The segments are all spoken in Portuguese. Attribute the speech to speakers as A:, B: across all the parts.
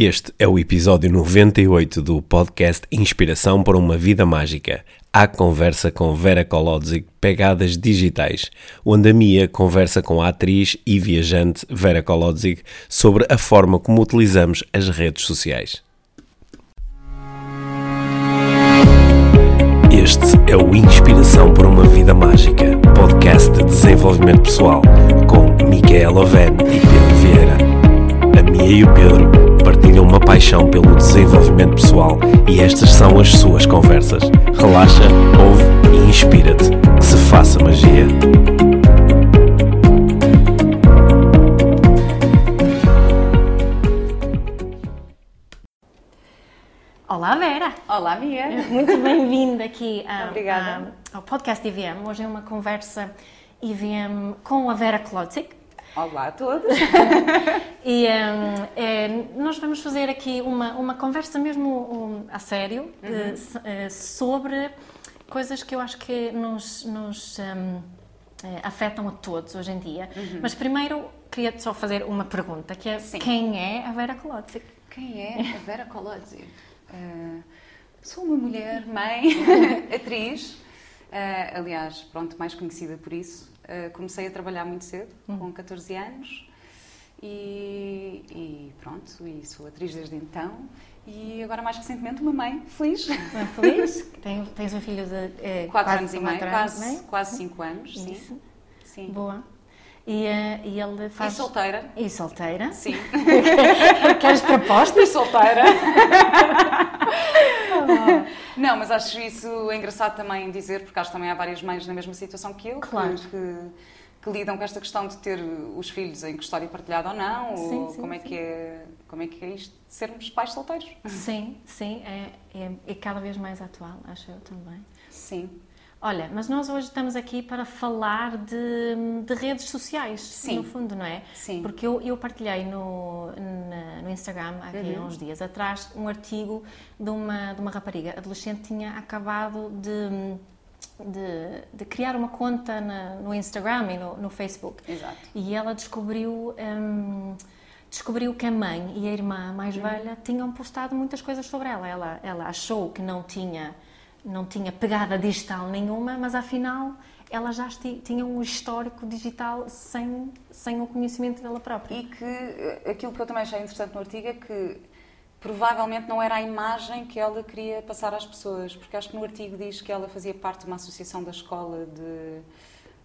A: Este é o episódio 98 do podcast Inspiração para uma Vida Mágica. A conversa com Vera Kolodzic, Pegadas Digitais, onde a Mia conversa com a atriz e viajante Vera Kolodzic sobre a forma como utilizamos as redes sociais. Este é o Inspiração para uma Vida Mágica, podcast de desenvolvimento pessoal, com Micaela Oven e Pedro Vieira. A Mia e o Pedro partilham uma paixão pelo desenvolvimento pessoal e estas são as suas conversas. Relaxa, ouve e inspira-te. Que se faça magia.
B: Olá Vera!
C: Olá, Mia!
B: Muito bem-vinda aqui a-
C: Obrigada.
B: a- ao podcast IVM. Hoje é uma conversa IVM com a Vera Klotzik.
C: Olá a todos!
B: E hum, é, nós vamos fazer aqui uma, uma conversa mesmo um, a sério de- s- eh, sobre coisas que eu acho que nos, nos, hum, eh, afetam a todos hoje em dia. Mas primeiro queria só fazer uma pergunta, que é
C: Sim.
B: quem é a Vera Klotzik?
C: Quem é a Vera Colodzi? Uh, sou uma mulher, mãe, atriz, uh, aliás, pronto, mais conhecida por isso. Uh, comecei a trabalhar muito cedo, com 14 anos, e, e pronto, e sou atriz desde então. E agora, mais recentemente, uma mãe feliz.
B: É feliz? Tem- tens um filho de eh,
C: 4
B: quase
C: anos e meio,
B: quatro
C: quase,
B: não é?
C: quase 5 anos, sim.
B: Isso.
C: sim.
B: Boa. E, eh, e ele
C: E
B: faz.
C: solteira,
B: E solteira.
C: sim.
B: Queres proposta?
C: E solteira. Não, mas acho isso engraçado também dizer, porque acho que também há várias mães na mesma situação que eu, que-
B: Claro.
C: que, que lidam com esta questão de ter os filhos em custódia partilhada ou não,
B: Sim,
C: ou
B: sim,
C: como, é
B: sim.
C: que é, como é que é isto de sermos pais solteiros.
B: Sim, sim, é, é, é cada vez mais atual, acho eu também.
C: Sim.
B: Olha, mas nós hoje estamos aqui para falar de, de redes sociais,
C: Sim.
B: no fundo, não é?
C: Sim.
B: Porque eu, eu partilhei no, na- no Instagram, aqui há uns dias atrás, um artigo de uma, de uma rapariga adolescente que tinha acabado de, de, de criar uma conta na- no Instagram e no, no Facebook.
C: Exato.
B: E ela descobriu, hum, descobriu que a mãe e a irmã mais
C: Uhum.
B: velha tinham postado muitas coisas sobre ela. ela. Ela achou que não tinha, não tinha pegada digital nenhuma, mas afinal ela já tinha um histórico digital sem, sem o conhecimento dela própria.
C: E que eh, aquilo que eu também achei interessante no artigo é que provavelmente não era a imagem que ela queria passar às pessoas, porque acho que no artigo diz que ela fazia parte de uma associação da escola de.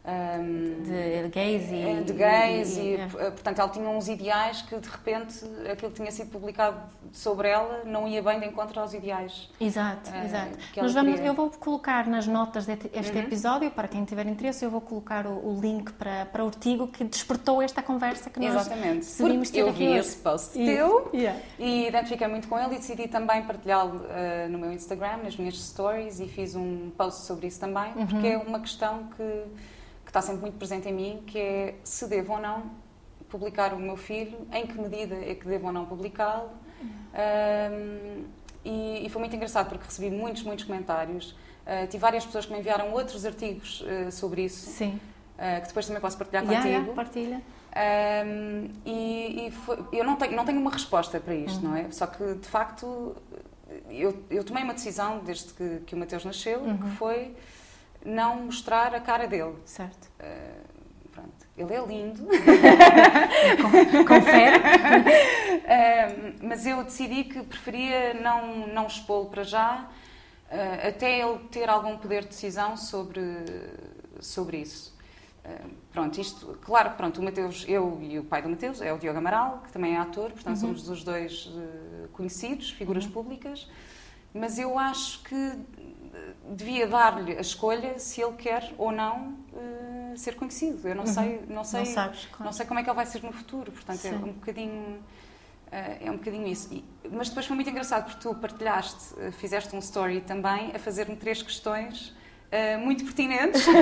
C: Ahm,
B: De gays e...
C: Eh, de gays e,
B: e- é.
C: eh, portanto ela tinha uns ideais que de repente aquilo que tinha sido publicado sobre ela não ia bem de encontro aos ideais
B: Exato,
C: eh,
B: exato. Nós vamos,
C: queria.
B: eu vou colocar nas notas deste este
C: Uhum.
B: episódio, para quem tiver interesse, eu vou colocar o, o link para, para o artigo que despertou esta conversa que nós
C: exatamente
B: decidimos
C: porque
B: ter
C: eu
B: aqui
C: vi
B: hoje.
C: esse post
B: Isso.
C: teu
B: Yeah.
C: e identifiquei muito com ele e decidi também partilhá-lo eh, no meu Instagram nas minhas stories e fiz um post sobre isso também
B: Uhum.
C: porque é uma questão que, que está sempre muito presente em mim que é se devo ou não publicar o meu filho em que medida é que devo ou não publicá-lo e, e foi muito engraçado porque recebi muitos, muitos comentários. Ah, tive várias pessoas que me enviaram outros artigos ah, sobre isso,
B: Sim.
C: ah, que depois também posso partilhar
B: Yeah,
C: contigo.
B: yeah, partilha.
C: Ahm, e e foi- eu não tenho, não tenho uma resposta para isto,
B: Uhum.
C: não é? Só que, de facto, eu, eu tomei uma decisão desde que, que o Mateus nasceu,
B: Uhum.
C: que foi não mostrar a cara dele.
B: Certo.
C: Pronto. Ele é lindo,
B: Confere.
C: Ahm, mas eu decidi que preferia não, não expô-lo para já, ah, até ele ter algum poder de decisão sobre, sobre isso. Pronto, isto, claro, pronto, o Mateus, eu e o pai do Mateus é o Diogo Amaral, que também é ator, portanto somos os dois conhecidos, figuras públicas, mas eu acho que devia dar-lhe a escolha se ele quer ou não eh, ser conhecido. Eu não sei, não sei,
B: Não sabes, claro.
C: não sei como é que ele vai ser no futuro, portanto é
B: Sim.
C: um bocadinho eh, é um bocadinho isso. E- mas depois foi muito engraçado porque tu partilhaste, eh, fizeste um story também a fazer-me três questões eh, muito pertinentes.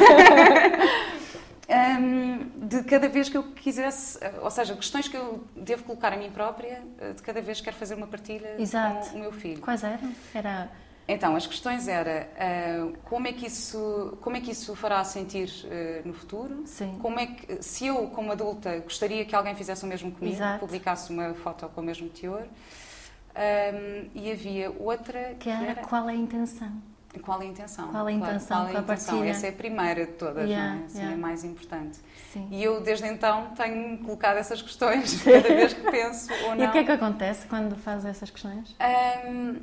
C: Ahm, de cada vez que eu quisesse, ou seja, questões que eu devo colocar a mim própria, de cada vez que quero fazer uma partilha
B: Exato.
C: com o meu filho.
B: Quais eram? Era.
C: Então, as questões era ah, como é que isso como é que isso fará sentir ah, no futuro?
B: Sim.
C: Como é que se eu como adulta gostaria que alguém fizesse o mesmo comigo,
B: Exato.
C: publicasse uma foto com o mesmo teor? Um, e havia outra
B: que era, era, qual é a intenção?
C: Qual é a intenção?
B: Qual é a intenção
C: qual é a intenção? Essa é a primeira de todas,
B: yeah,
C: não é? Essa
B: yeah.
C: é a mais importante.
B: Sim.
C: E eu, desde então, tenho colocado essas questões cada vez que penso ou não.
B: E o que é que acontece quando fazes essas questões?
C: Um,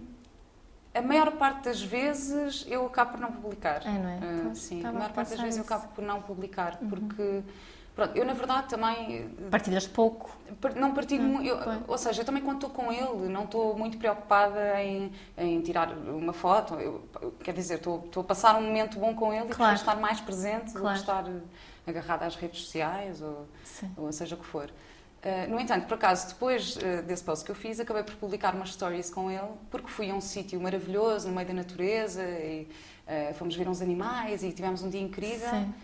C: a maior parte das vezes eu acabo por não publicar.
B: É, não é?
C: Uh, sim, a maior parte das vezes eu acabo por não publicar, uhum. porque Pronto, eu na verdade também.
B: Partilhas pouco?
C: Não partilho hum, muito. Ou seja, eu também quando estou com ele, não estou muito preocupada em, em tirar uma foto. Eu, quer dizer, estou, estou a passar um momento bom com ele claro. e estar mais presente claro. do que estar agarrada às redes sociais ou, ou seja o que for. Uh, no entanto, por acaso, depois uh, desse post que eu fiz, acabei por publicar umas stories com ele, porque fui a um sítio maravilhoso, no meio da natureza, e uh, fomos ver uns animais e tivemos um dia incrível. Sim.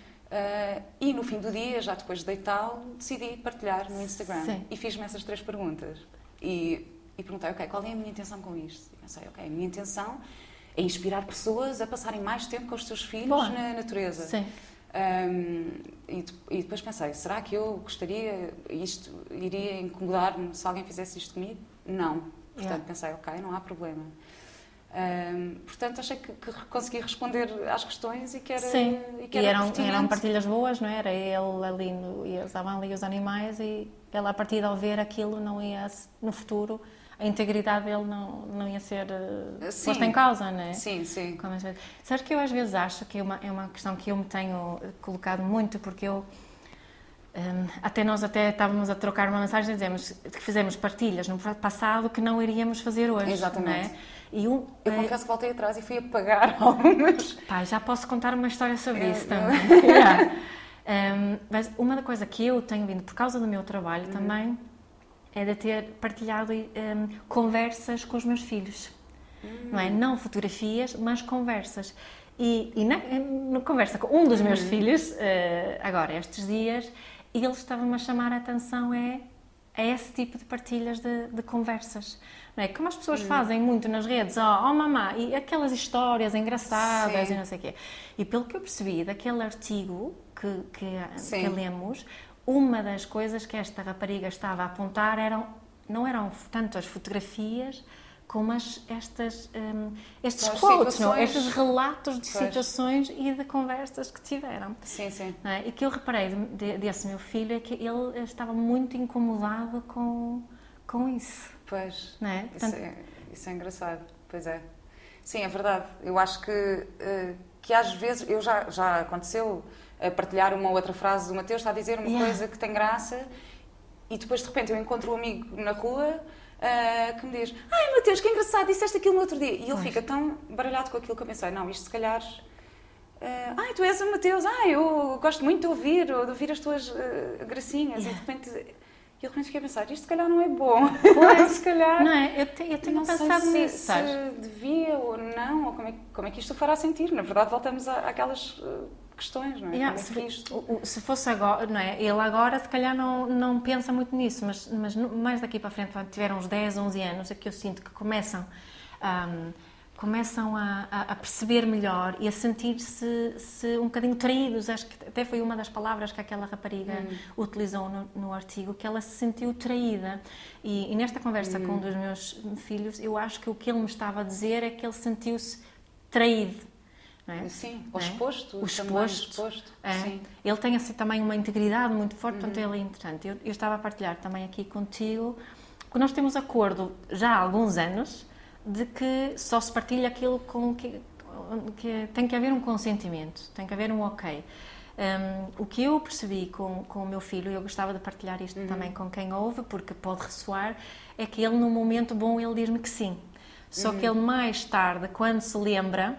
C: E no fim do dia, já depois de deitá-lo, decidi partilhar no Instagram. Sim. E fiz-me essas três perguntas. E, e, perguntei, ok, qual é a minha intenção com isto? E pensei, ok, a minha intenção é inspirar pessoas a passarem mais tempo com os seus filhos Bom, na natureza.
B: Sim.
C: Um, e, e, depois pensei, será que eu gostaria, isto iria incomodar-me se alguém fizesse isto comigo? Não. Portanto, yeah. pensei, ok, não há problema. Um, portanto, achei que, que, consegui responder às questões e que era.
B: Sim,
C: e, que
B: era e eram, eram partilhas boas, não é? era? Ele ali, no, e estavam ali os animais e ele, a partir de ao ver aquilo, não ia, no futuro, a integridade dele não, não ia ser uh, posta em causa, não é?
C: Sim, sim.
B: Como Sabes que eu às vezes acho que é uma, é uma questão que eu me tenho colocado muito, porque eu. Um, até nós até estávamos a trocar uma mensagem e dizemos que fizemos partilhas no passado que não iríamos fazer hoje.
C: Exatamente.
B: É? E um,
C: eu é... confesso que voltei atrás e fui apagar algumas.
B: Pá, já posso contar uma história sobre é, isso também. yeah. um, mas uma coisa que eu tenho vindo, por causa do meu trabalho uhum. também, é de ter partilhado um, conversas com os meus filhos. Não é? Não fotografias, mas conversas. E, e na, na, conversa com um dos meus uhum. filhos, uh, agora, estes dias, ele estava-me a chamar a atenção é, a esse tipo de partilhas de, de conversas. Não é? Como as pessoas hum. fazem muito nas redes, oh, oh mamá, e aquelas histórias engraçadas Sim. e não sei o quê. E pelo que eu percebi daquele artigo que, que, que lemos, uma das coisas que esta rapariga estava a apontar eram, não eram tanto as fotografias, como as, estas, um, estes quotes, não? estes relatos de pois. situações e de conversas que tiveram.
C: Sim, sim.
B: É? E que eu reparei de, desse meu filho é que ele estava muito incomodado com, com isso.
C: Pois,
B: não é?
C: Portanto, isso, é, isso é engraçado, pois é. Sim, é verdade. Eu acho que, uh, que às vezes, eu já, já aconteceu a partilhar uma outra frase do Mateus, está a dizer uma yeah. coisa que tem graça e depois de repente eu encontro um amigo na rua uh, que me diz ai Mateus, que engraçado, disseste aquilo no outro dia. E ele fica tão baralhado com aquilo que eu pensei, não, isto se calhar... Uh, ai, tu és o Mateus, ai, eu gosto muito de ouvir, ou de ouvir as tuas uh, gracinhas. Yeah. E de repente e eu realmente fiquei a pensar, isto se calhar não é bom.
B: Pois,
C: se calhar.
B: Não é? Eu, te, eu tenho
C: não
B: pensado
C: se,
B: nisso,
C: se devia ou não, ou como é, como é que isto fará sentir. Na verdade, voltamos à, àquelas uh, questões, não é?
B: Yeah, se, é isto... se, fosse agora, não é? Ele agora, se calhar, não, não pensa muito nisso, mas, mas mais daqui para frente, tiveram uns 10, 11 anos, é que eu sinto que começam. Um, começam a, a, perceber melhor e a sentir-se se um bocadinho traídos. Acho que até foi uma das palavras que aquela rapariga hum. utilizou no, no, artigo, que ela se sentiu traída. E, e nesta conversa hum. com um dos meus filhos, eu acho que o que ele me estava a dizer é que ele sentiu-se traído.
C: É? Sim, o exposto.
B: O exposto. exposto. É. Ele tem assim, também uma integridade muito forte, portanto ele é interessante. Eu, eu estava a partilhar também aqui contigo, que nós temos acordo já há alguns anos, de que só se partilha aquilo com que, que tem que haver um consentimento, tem que haver um ok. Um, o que eu percebi com, com o meu filho, e eu gostava de partilhar isto uhum. também com quem ouve, porque pode ressoar, é que ele, no momento bom, ele diz-me que sim. Só uhum. que ele, mais tarde, quando se lembra,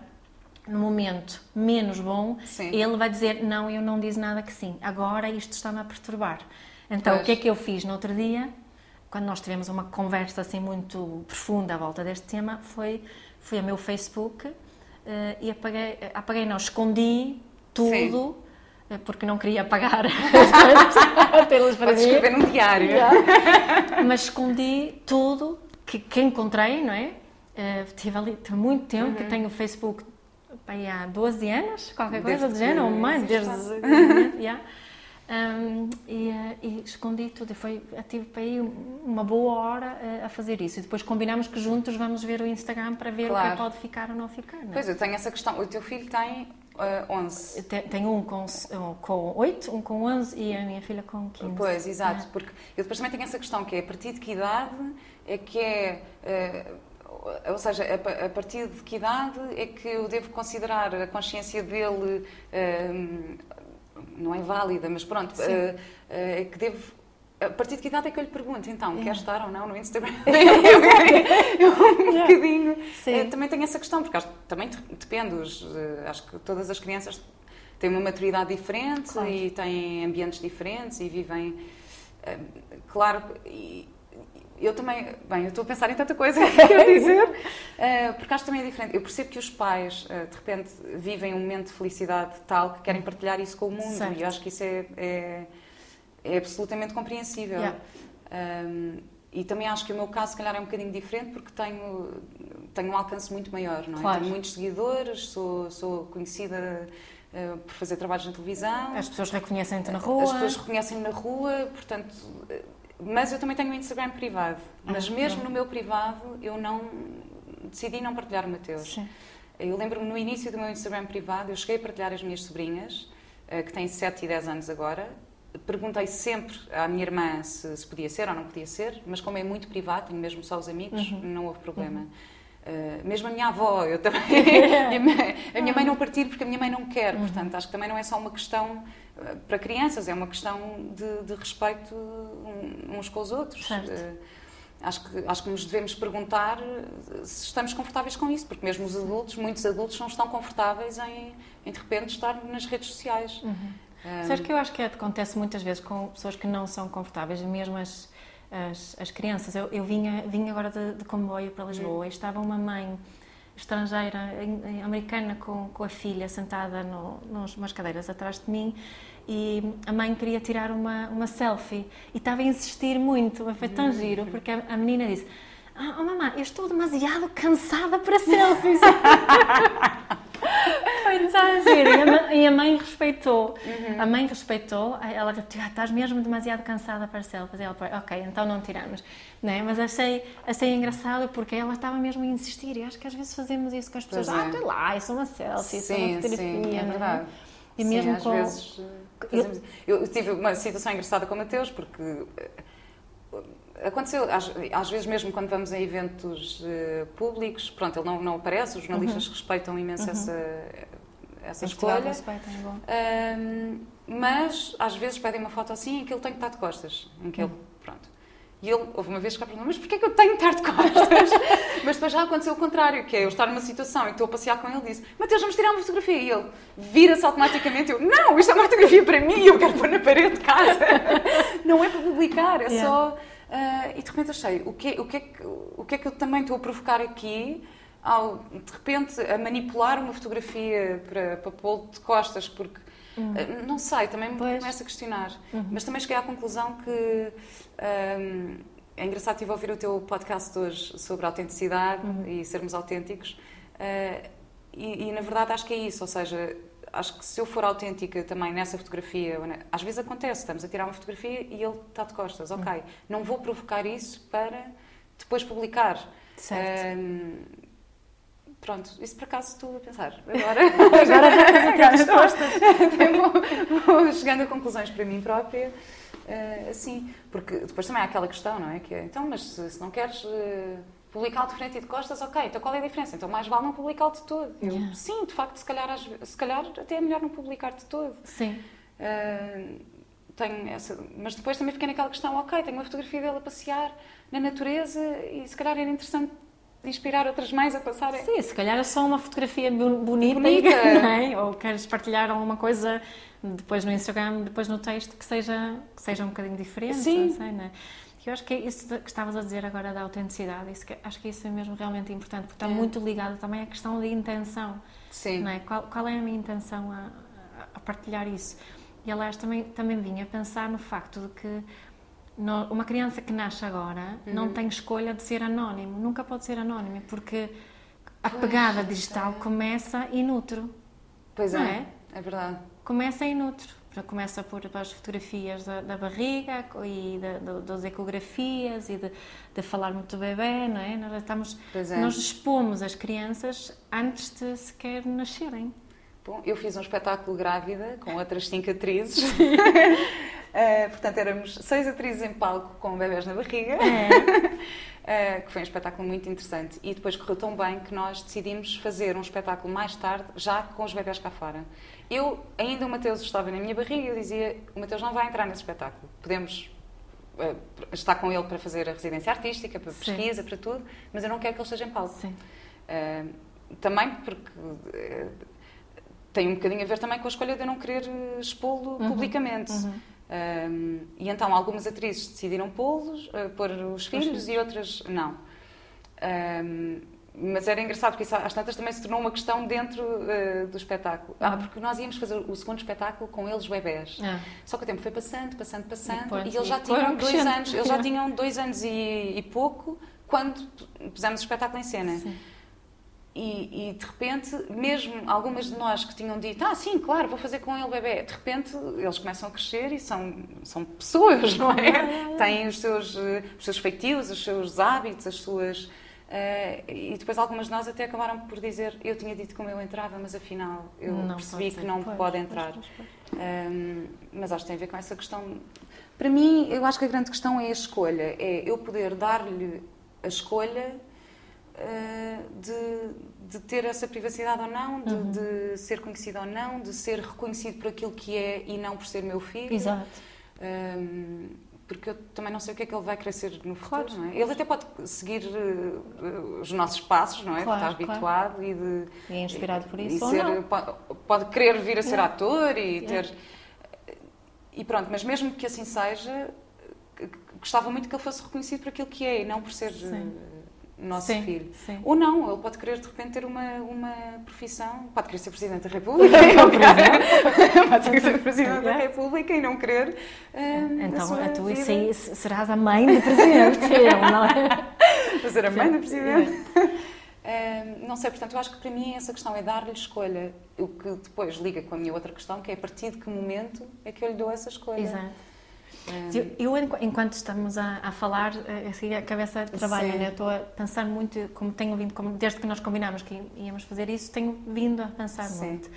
B: no momento menos bom, sim. ele vai dizer: Não, eu não disse nada que sim, agora isto está-me a perturbar. Então, pois. o que é que eu fiz no outro dia? quando nós tivemos uma conversa assim muito profunda à volta deste tema, foi fui ao meu Facebook uh, e apaguei, apaguei não, escondi tudo. Sim eh, porque não queria apagar
C: pelos para escrever num diário.
B: Yeah. Mas escondi tudo que, que encontrei, não é? Uh, tive ali tive muito tempo uhum. que tenho o Facebook bem, há 12 anos, qualquer coisa do género, ou mais, desde. yeah. Um, e, uh, e, escondi tudo. E foi, tive para aí uma boa hora uh, a fazer isso. E depois combinamos que juntos vamos ver o Instagram para ver claro. o que pode ficar ou não ficar. Não é?
C: Pois, eu tenho essa questão. O teu filho tem uh, 11.
B: Tenho um com, com 8, um com 11 e a minha filha com 15.
C: Pois, exato. É. Porque eu depois também tenho essa questão que é a partir de que idade é que é uh, ou seja, a, partir de que idade é que eu devo considerar a consciência dele uh, não é válida, mas pronto, uh, é que devo. A partir de que idade é que eu lhe pergunto, então, é. quer estar ou não no Instagram? eu, um bocadinho. Uh, também tenho essa questão, porque acho, também depende, os, acho que todas as crianças têm uma maturidade diferente claro. e têm ambientes diferentes e vivem. claro, e, eu também, bem, eu estou a pensar em tanta coisa que quero dizer, uh, porque acho também é diferente. Eu percebo que os pais, uh, de repente, vivem um momento de felicidade tal que querem partilhar isso com o mundo certo. e eu acho que isso é, é, é absolutamente compreensível. Yeah. Um, e também acho que o meu caso, se calhar, é um bocadinho diferente porque tenho, tenho um alcance muito maior, não é? Claro. Tenho muitos seguidores, sou, sou conhecida uh, por fazer trabalhos na televisão.
B: As pessoas reconhecem-te na rua.
C: As pessoas reconhecem-me na rua, portanto mas eu também tenho um Instagram privado. Mas ah, mesmo no meu privado, eu não decidi não partilhar o Mateus. Sim. Eu lembro-me no início do meu Instagram privado, eu cheguei a partilhar as minhas sobrinhas, eh, que têm 7 e 10 anos agora. Perguntei sempre à minha irmã se, se podia ser ou não podia ser, mas como é muito privado, tenho mesmo só os amigos, uhum. não houve problema. Uhum. Uh, mesmo a minha avó, eu também. a minha mãe não partilho porque a minha mãe não quer, uhum. portanto, acho que também não é só uma questão uh, para crianças, é uma questão de, de respeito uns com os outros. Uh, acho, que, acho que nos devemos perguntar se estamos confortáveis com isso, porque mesmo os adultos, muitos adultos, não estão confortáveis em, em de repente, estar nas redes sociais.
B: Uhum. Um, Sabes que eu acho que acontece muitas vezes com pessoas que não são confortáveis, mesmo as as, as crianças. Eu, eu vinha, vinha agora de, de comboio para Lisboa e estava uma mãe estrangeira, americana, com, com a filha sentada no, nos, umas cadeiras atrás de mim e a mãe queria tirar uma, uma selfie e estava a insistir muito, mas foi tão hum. giro, porque a, a menina disse ah, oh, mamãe, eu estou demasiado cansada para selfies. Foi giro. E a, mãe, e a mãe respeitou. Uhum. A mãe respeitou. Ela disse, ah, estás mesmo demasiado cansada para selfies. E ela, ok, então não tiramos. Né? Mas achei, achei engraçado porque ela estava mesmo a insistir. E acho que às vezes fazemos isso com as pessoas. Pois ah, é. lá, isso é uma selfie, isso é uma fotografia. Sim, é, é?
C: verdade. E sim, mesmo às com... vezes... Fazemos... Eu, eu tive uma situação engraçada com o Mateus porque aconteceu, às, às, vezes mesmo quando vamos a eventos uh, públicos, pronto, ele não, não aparece, os jornalistas uhum. respeitam imenso uhum. essa, essa escolha. Respeitam, é um, mas às vezes pedem uma foto assim em que ele tem que estar de costas, em que uhum. ele, pronto. E ele, houve uma vez que perguntou, mas porquê é que eu tenho que estar de costas? mas depois já aconteceu o contrário, que é eu estar numa situação e estou a passear com ele e disse, Mateus, vamos tirar uma fotografia. E ele vira-se automaticamente eu, não, isto é uma fotografia para mim, eu quero pôr na parede de casa. não é para publicar, é yeah. só Uh, e de repente achei, o que, o, que é que, o que é que eu também estou a provocar aqui ao, de repente, a manipular uma fotografia para, para pô-lo de costas, porque, uhum. uh, não sei, também me pois. começo a questionar. Uhum. Mas também cheguei à conclusão que, um, é engraçado, estive a ouvir o teu podcast hoje sobre autenticidade uhum. e sermos autênticos, uh, e, e na verdade acho que é isso, ou seja, acho que se eu for autêntica também nessa fotografia, às vezes acontece, estamos a tirar uma fotografia e ele está de costas, ok, hum. não vou provocar isso para depois publicar. Certo. Pronto, isso por acaso estou a pensar. Agora, agora, agora estou, vou, vou chegando a conclusões para mim própria. Uh, assim, porque depois também há aquela questão, não é? Que é, então, mas se, se não queres uh, publicá-lo de frente e de costas, ok, então qual é a diferença? Então mais vale não publicá-lo de todo. Yeah. Sim, de facto, se calhar, se calhar até é melhor não publicar de todo.
B: Sim. Uh,
C: tenho essa, mas depois também fiquei naquela questão, ok, tenho uma fotografia dele a passear na natureza e se calhar era interessante inspirar outras mães a passarem.
B: Sim, se calhar é só uma fotografia bonita, bonita. É? ou queres partilhar alguma coisa depois no Instagram, depois no texto que seja, que seja um bocadinho diferente. Sim. Sei, não é? Eu acho que é isso que estavas a dizer agora da autenticidade, isso que, acho que isso é mesmo realmente importante, porque está é. muito ligado também à questão da intenção. Sim. Não é? qual, qual é a minha intenção a, a, partilhar isso? E aliás, também, também vinha a pensar no facto de que no, uma criança que nasce agora uhum. não tem escolha de ser anónimo, nunca pode ser anónimo, porque a pois, pegada digital é. começa inútero.
C: Pois é, é, é verdade.
B: Começa inútero começa por as fotografias da, da barriga e da, das ecografias e de, de, falar muito do bebê, não é? Nós, estamos, é. nós expomos as crianças antes de sequer nascerem.
C: Bom, eu fiz um espetáculo grávida com outras cinco atrizes. uh, portanto, éramos seis atrizes em palco com bebés na barriga. É. uh, que foi um espetáculo muito interessante. E depois correu tão bem que nós decidimos fazer um espetáculo mais tarde, já com os bebés cá fora. Eu, ainda o Mateus estava na minha barriga e eu dizia: o Mateus não vai entrar nesse espetáculo. Podemos uh, estar com ele para fazer a residência artística, para pesquisa, Sim. para tudo, mas eu não quero que ele esteja em palco. Sim. também porque tem um bocadinho a ver também com a escolha de eu não querer eh, expô-lo uhum. publicamente. Uhum. Um, e então algumas atrizes decidiram pô-los, uh, pôr os filhos, os e outras não. Um, mas era engraçado porque isso às tantas também se tornou uma questão dentro uh, do espetáculo. Ah, uhum. porque nós íamos fazer o segundo espetáculo com eles bebés. Ah. Só que o tempo foi passando, passando, passando, Depois, e eles já tinham dois anos, eles já tinham dois anos e, e pouco quando pusemos o espetáculo em cena. Sim. E, e, de repente, mesmo algumas de nós que tinham dito, ah, sim, claro, vou fazer com ele bebê, de repente eles começam a crescer e são, são pessoas, não é? Têm os seus, eh, os seus feitios, os seus hábitos, as suas. Uh, e depois algumas de nós até acabaram por dizer, eu tinha dito como eu entrava, mas afinal eu não percebi que não pois, pode entrar. Pois, pois, um, mas acho que tem a ver com essa questão. Para mim, eu acho que a grande questão é a escolha, é eu poder dar-lhe a escolha de, de, ter essa privacidade ou não, de, uhum. de, ser conhecido ou não, de ser reconhecido por aquilo que é e não por ser meu filho.
B: Exato.
C: Um, ehm, porque eu também não sei o que é que ele vai crescer no futuro, claro. não é? Ele até pode seguir uh, os nossos passos, não é? Claro, Está habituado claro. e de...
B: E é inspirado por isso,
C: ser, pode, pode, querer vir a ser ator e ter... E pronto, mas mesmo que assim seja, gostava muito que ele fosse reconhecido por aquilo que é e não por ser... Sim nosso sim, filho. Sim. Ou não, ele pode querer de repente ter uma, uma profissão, pode querer ser Presidente da República, pode querer ser Presidente da República e não querer.
B: Um, então, a, tu vida. serás a mãe do Presidente, não é?
C: Vou ser a mãe do Presidente. Um, não sei, portanto, eu acho que para mim essa questão é dar-lhe escolha. O que depois liga com a minha outra questão, que é a partir de que momento é que eu lhe dou essa escolha.
B: Exato. Eu, enquanto estamos a, a falar, eh, assim, a cabeça trabalha, né? estou a pensar muito, como tenho vindo, como, desde que nós combinámos que íamos fazer isso, tenho vindo a pensar Sim. muito.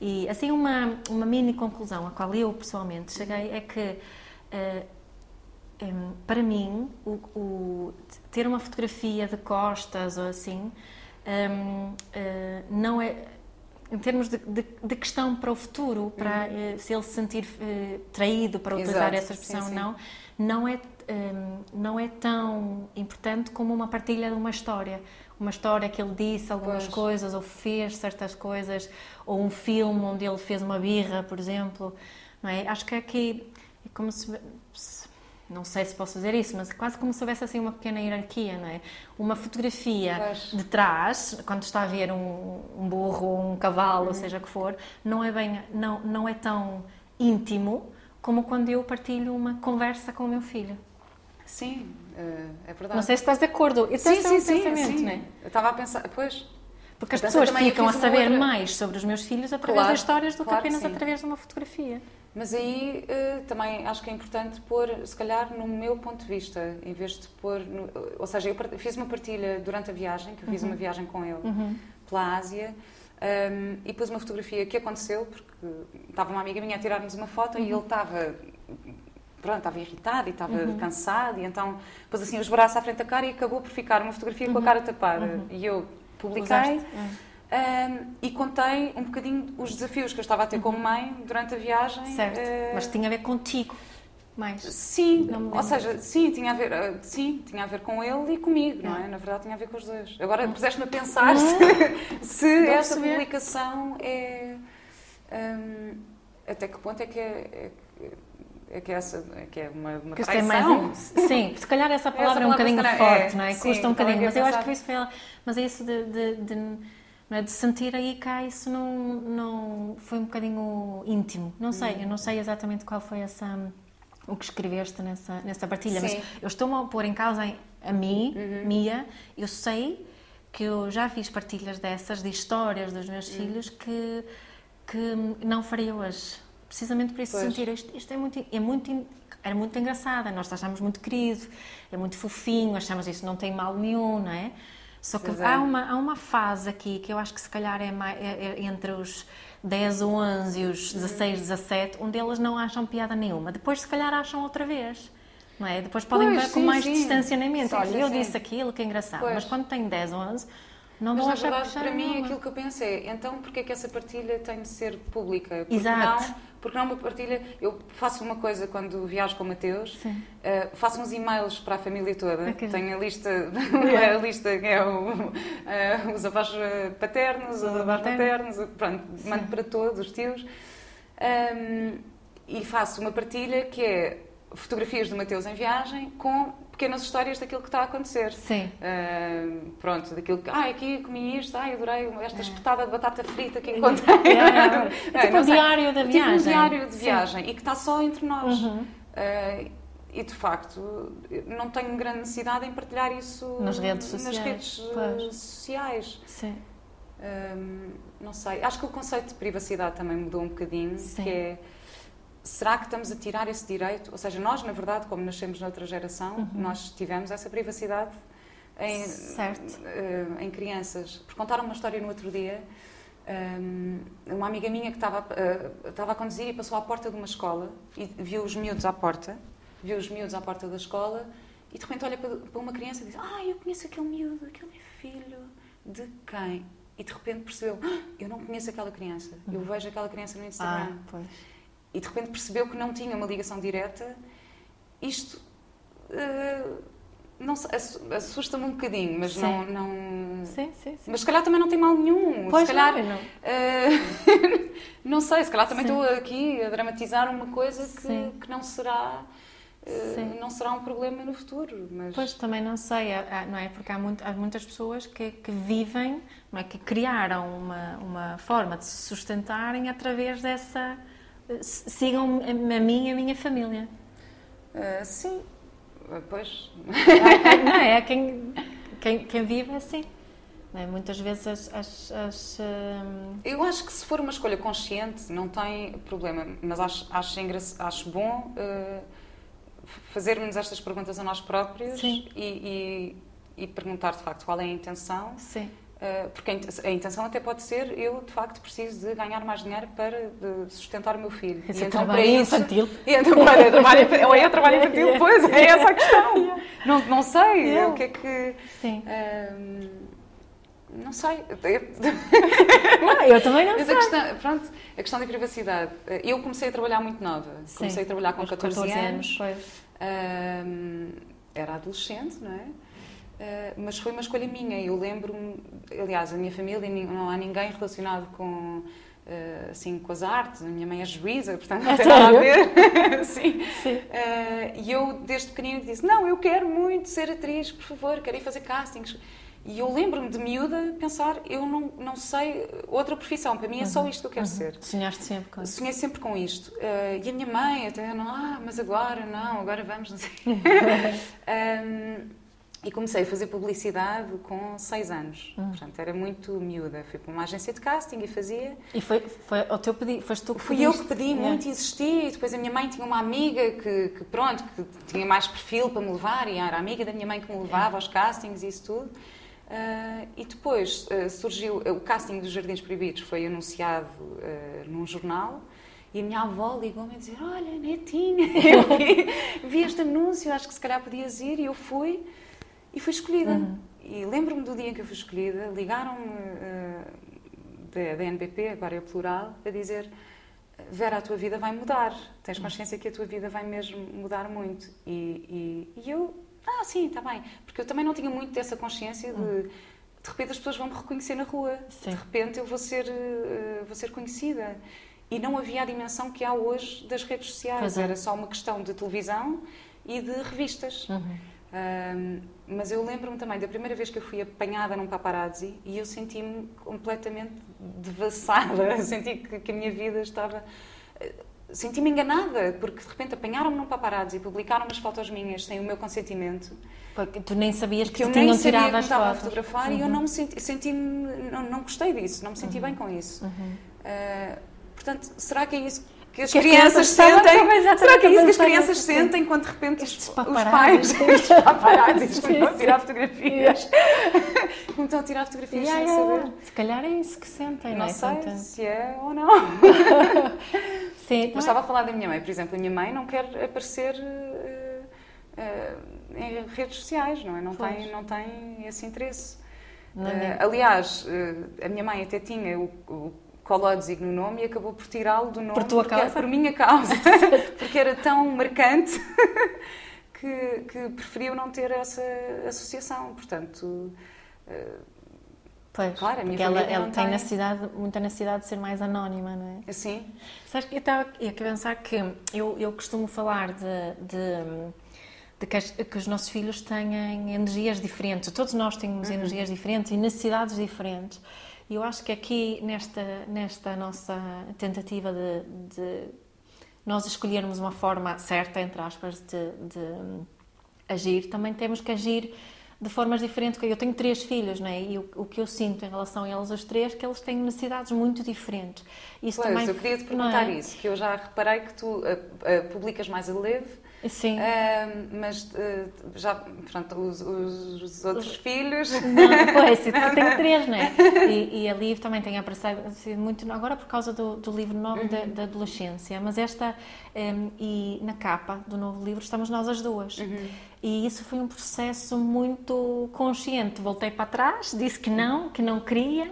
B: E assim, uma, uma mini conclusão a qual eu pessoalmente cheguei é que, uh, eh, um, para mim, o, o, ter uma fotografia de costas ou assim, um, uh, eh, não é em termos de, de, de, questão para o futuro, para uhum. uh, se ele se sentir uh, traído, para utilizar Exato. essa expressão ou não, não é, um, ehm, não é tão importante como uma partilha de uma história. Uma história que ele disse algumas pois. coisas, ou fez certas coisas, ou um filme onde ele fez uma birra, por exemplo. Não é? Acho que aqui é como se, se não sei se posso dizer isso, mas quase como se houvesse assim uma pequena hierarquia, não é? Uma fotografia de trás, quando está a ver um, um burro, um cavalo, uhum. seja que for, não é bem, não, não é tão íntimo como quando eu partilho uma conversa com o meu filho.
C: Sim, eh, é verdade.
B: Não sei se estás de acordo.
C: Esse sim, sim, sim, sim. Não é? Eu estava a pensar, pois,
B: porque as pessoas ficam a saber outra... mais sobre os meus filhos através claro, das histórias do claro que apenas através de uma fotografia.
C: Mas aí uh, também acho que é importante pôr, se calhar, no meu ponto de vista, em vez de pôr. No, ou seja, eu fiz uma partilha durante a viagem, que eu fiz uhum. uma viagem com ele uhum. pela Ásia, um, ehm, e pus uma fotografia que aconteceu, porque estava uma amiga minha a tirar-nos uma foto uhum. e ele estava. Pronto, estava irritado e estava uhum. cansado, e então pôs assim os braços à frente da cara e acabou por ficar uma fotografia com a uhum. cara tapada. Uhum. E eu publiquei. Um, e contei um bocadinho os desafios que eu estava a ter como mãe durante a viagem.
B: Certo, uh, mas tinha a ver contigo mais.
C: Sim, ou seja, sim, tinha a ver, uh, sim, tinha a ver com ele e comigo, não, não é? Na verdade tinha a ver com os dois. Agora puseste-me a pensar se, se essa publicação é... Um, até que ponto é que é, é, é que essa é que é uma, uma traição.
B: Mais, sim, se calhar essa palavra, essa é um bocadinho forte, é, não é? Sim, Custa um bocadinho, mas eu acho que isso foi, mas é isso de, de, de é? de sentir aí cá isso não, não foi um bocadinho íntimo. Não sei, uhum. eu não sei exatamente qual foi essa o que escreveste nessa, nessa partilha, Sim. mas eu estou-me a pôr em causa a mim, uhum. Mia, eu sei que eu já fiz partilhas dessas, de histórias dos meus uhum. filhos, que, que não faria hoje. precisamente por isso
C: Pois.
B: sentir isto, isto é muito, é muito, era muito engraçada, nós achamos muito querido, é muito fofinho, achamos isso não tem mal nenhum, não é? Só que
C: Pois é.
B: há, uma, há uma fase aqui que eu acho que se calhar é, mai- é- é entre os 10 ou 11 e os 16, 17, onde elas não acham piada nenhuma. Depois, se calhar, acham outra vez. Não é? Depois podem
C: Pois,
B: ver com
C: sim,
B: mais
C: sim.
B: distanciamento.
C: Sim,
B: Olha, eu disse aquilo, que engraçado.
C: Pois.
B: Mas quando tem 10 ou 11, não
C: Mas na verdade, para mim,
B: nenhuma.
C: aquilo que eu penso é, então, porque é que essa partilha tem de ser pública? Porque
B: Exato.
C: não, porque não uma partilha... Eu faço uma coisa quando viajo com o Mateus, eh, faço uns e-mails para a família toda.
B: Ok.
C: Tenho a lista, a lista que é o, eh, os avós paternos, os avós
B: paternos.
C: maternos, pronto,
B: Sim.
C: mando para todos, os tios. Ahm, e faço uma partilha que é fotografias do Mateus em viagem com pequenas histórias daquilo que está a acontecer.
B: Sim.
C: Uh, pronto, daquilo que, ai, aqui comi isto, ai, adorei
B: É.
C: esta espetada de batata frita que encontrei.
B: É, é
C: Ai,
B: tipo um diário da
C: Tipo
B: viagem.
C: um diário de
B: Sim.
C: viagem e que está só entre nós.
B: Uhum.
C: Uh, e de facto, não tenho grande necessidade em partilhar isso
B: Nas redes
C: nas
B: sociais,
C: redes, uh,
B: pois.
C: sociais.
B: Sim.
C: Um, não sei, acho que o conceito de privacidade também mudou um bocadinho,
B: Sim.
C: que é será que estamos a tirar esse direito? Ou seja, nós, na verdade, como nascemos noutra geração, nós tivemos essa privacidade em,
B: Uhum.
C: Eh, em crianças. Por contar uma história no outro dia, um, uma amiga minha que estava, estava a conduzir e passou à porta de uma escola e viu os miúdos à porta, viu os miúdos à porta da escola e de repente olha para, para uma criança e diz ah, eu conheço aquele miúdo, aquele é filho de quem? E de repente percebeu, "Ah, eu não conheço aquela criança, eu vejo aquela criança no
B: Ah,
C: Instagram.
B: pois.
C: E de repente percebeu que não tinha uma ligação direta. Isto eh, não assusta-me um bocadinho, mas
B: Sim.
C: não, não-
B: Sim, sim, sim.
C: Mas se calhar também não tem mal nenhum.
B: Pois
C: se calhar.
B: não, não.
C: eh, não sei, se calhar também
B: Sim.
C: estou aqui a dramatizar uma coisa que, que não será. eh,
B: Sim.
C: não será um problema no futuro, mas
B: Pois também não sei, não é? Porque há, muito- há muitas pessoas que, que vivem, não é? Que criaram uma, uma forma de se sustentarem através dessa. Sigam a, mim e a minha família.
C: eh, sim, Eh, pois
B: Há- há- não é? Há Quem, quem, quem vive é assim. É? Muitas vezes as. as, as, hum,
C: Eu acho que se for uma escolha consciente, não tem problema, mas acho, acho, acho bom eh, fazermos estas perguntas a nós próprios e, e- e perguntar de facto qual é a intenção,
B: sim.
C: Eh, porque a int- a intenção até pode ser eu de facto preciso de ganhar mais dinheiro para sustentar o meu filho.
B: Esse é
C: então,
B: trabalho infantil.
C: E então, olha, trabalho, infantil- ou é trabalho infantil,
B: Yeah.
C: pois, é essa a questão. Não, não sei,
B: Yeah.
C: o que é que.
B: Sim.
C: ehm, não sei.
B: Não, eu também não
C: Mas
B: sei.
C: a questão, pronto, a questão da privacidade. Eh, Eu comecei a trabalhar muito nova.
B: Sim.
C: Comecei a trabalhar com
B: Aos
C: 14, anos. Ahm, era adolescente, não é? Ah, mas foi uma escolha minha. Eu lembro-me, aliás, a minha família não há ninguém relacionado com ah, assim com as artes. A minha mãe é juíza, portanto não
B: A
C: tem nada a ver. Sim.
B: Sim.
C: Ah, e eu desde pequenino disse: "Não, eu quero muito ser atriz, por favor, quero ir fazer castings". E eu lembro-me de miúda pensar: "Eu não não sei outra profissão, para mim é só isto que eu quero ser".
B: Sonhaste sempre com isso.
C: Sonhei sempre com isto. Eh, e a minha mãe até, não, ah, mas agora não, agora vamos, não sei. Ahm, e comecei a fazer publicidade com seis anos.
B: Hum.
C: Portanto, era muito miúda. Fui para uma agência de casting e fazia.
B: E foi, foi ao teu pedido, foste tu que
C: Fui eu que
B: pediste?
C: pedi
B: É.
C: muito insisti. Depois a minha mãe tinha uma amiga que, que, pronto, que tinha mais perfil para me levar. E era amiga da minha mãe que me levava aos castings e isso tudo. Ah, e depois ah, surgiu o casting dos Jardins Proibidos foi anunciado num jornal e a minha avó ligou-me a dizer olha netinha eu vi, vi este anúncio acho que se calhar podias ir e eu fui e fui escolhida e lembro-me do dia em que eu fui escolhida ligaram-me ah, da, da NBP agora é plural a dizer Vera, a tua vida vai mudar. Tens consciência que a tua vida vai mesmo mudar muito. E, e, e eu, ah, sim, está bem. Porque eu também não tinha muito dessa consciência de, de repente as pessoas vão me reconhecer na rua.
B: Sim.
C: De repente eu vou ser, eh, vou ser conhecida. E não havia a dimensão que há hoje das redes sociais.
B: É.
C: Era só uma questão de televisão e de revistas.
B: Uhum.
C: Ahm, mas eu lembro-me também da primeira vez que eu fui apanhada num paparazzi e eu senti-me completamente devassada. Senti que, que a minha vida estava. eh, Senti-me enganada, porque de repente apanharam-me num paparazzi e publicaram umas fotos minhas sem o meu consentimento,
B: Porque tu nem sabias que,
C: que eu nem sabia que me estava a fotografar e eu não me senti, senti-me, não, não gostei disso, não me senti bem com isso.
B: Uhum.
C: Ah, portanto, será que é isso que as
B: Que as
C: crianças
B: crianças
C: sentem.
B: exatamente
C: Será que é isso que as crianças
B: nisso, sim.
C: sentem quando de repente os,
B: Estes
C: os
B: paparazzi.
C: pais, estes paparazzi, estão a tirar fotografias? Estão a tirar fotografias
B: Yeah,
C: sem
B: yeah,
C: saber?
B: Se calhar é isso que sentem, não,
C: Não
B: é?
C: sei
B: Sentem-
C: se é ou não.
B: Sim,
C: Mas estava a falar da minha mãe, por exemplo. A minha mãe não quer aparecer eh, eh, em redes sociais, não é? Não
B: Pois.
C: tem, não tem esse interesse.
B: Nem-
C: aliás, a minha mãe até tinha o, o Colódzigo no nome e acabou por tirá-lo do nome
B: Por tua causa?
C: por minha causa, porque era tão marcante que, que preferiu não ter essa associação. Portanto, eh,
B: Pois,
C: Claro, a minha
B: porque ela, ela tem
C: tem.
B: necessidade, muita necessidade de ser mais anónima, não é?
C: assim,
B: Sabes que eu estava aqui a pensar que eu, eu costumo falar de, de, de que, as- que os nossos filhos têm energias diferentes. Todos nós temos energias diferentes e necessidades diferentes. E eu acho que aqui, nesta, nesta nossa tentativa de, de nós escolhermos uma forma certa, entre aspas, de, de agir, também temos que agir de formas diferentes. Eu tenho três filhos, não é? E o, o que eu sinto em relação a eles, os três, que eles têm necessidades muito diferentes. Isso
C: pois,
B: também
C: eu queria te
B: não
C: perguntar
B: é?
C: isso, que eu já reparei que tu eh, eh, publicas mais a leve
B: Sim.
C: Ah, mas eh, já, portanto, os, os- os outros filhos.
B: Não, pois, eu tenho três, não é? E, e a Liv também tem aparecido assim, muito, agora por causa do, do livro novo da, da adolescência, mas esta, em, e na capa do novo livro estamos nós as duas. E isso foi um processo muito consciente. Voltei para trás, disse que não, que não queria,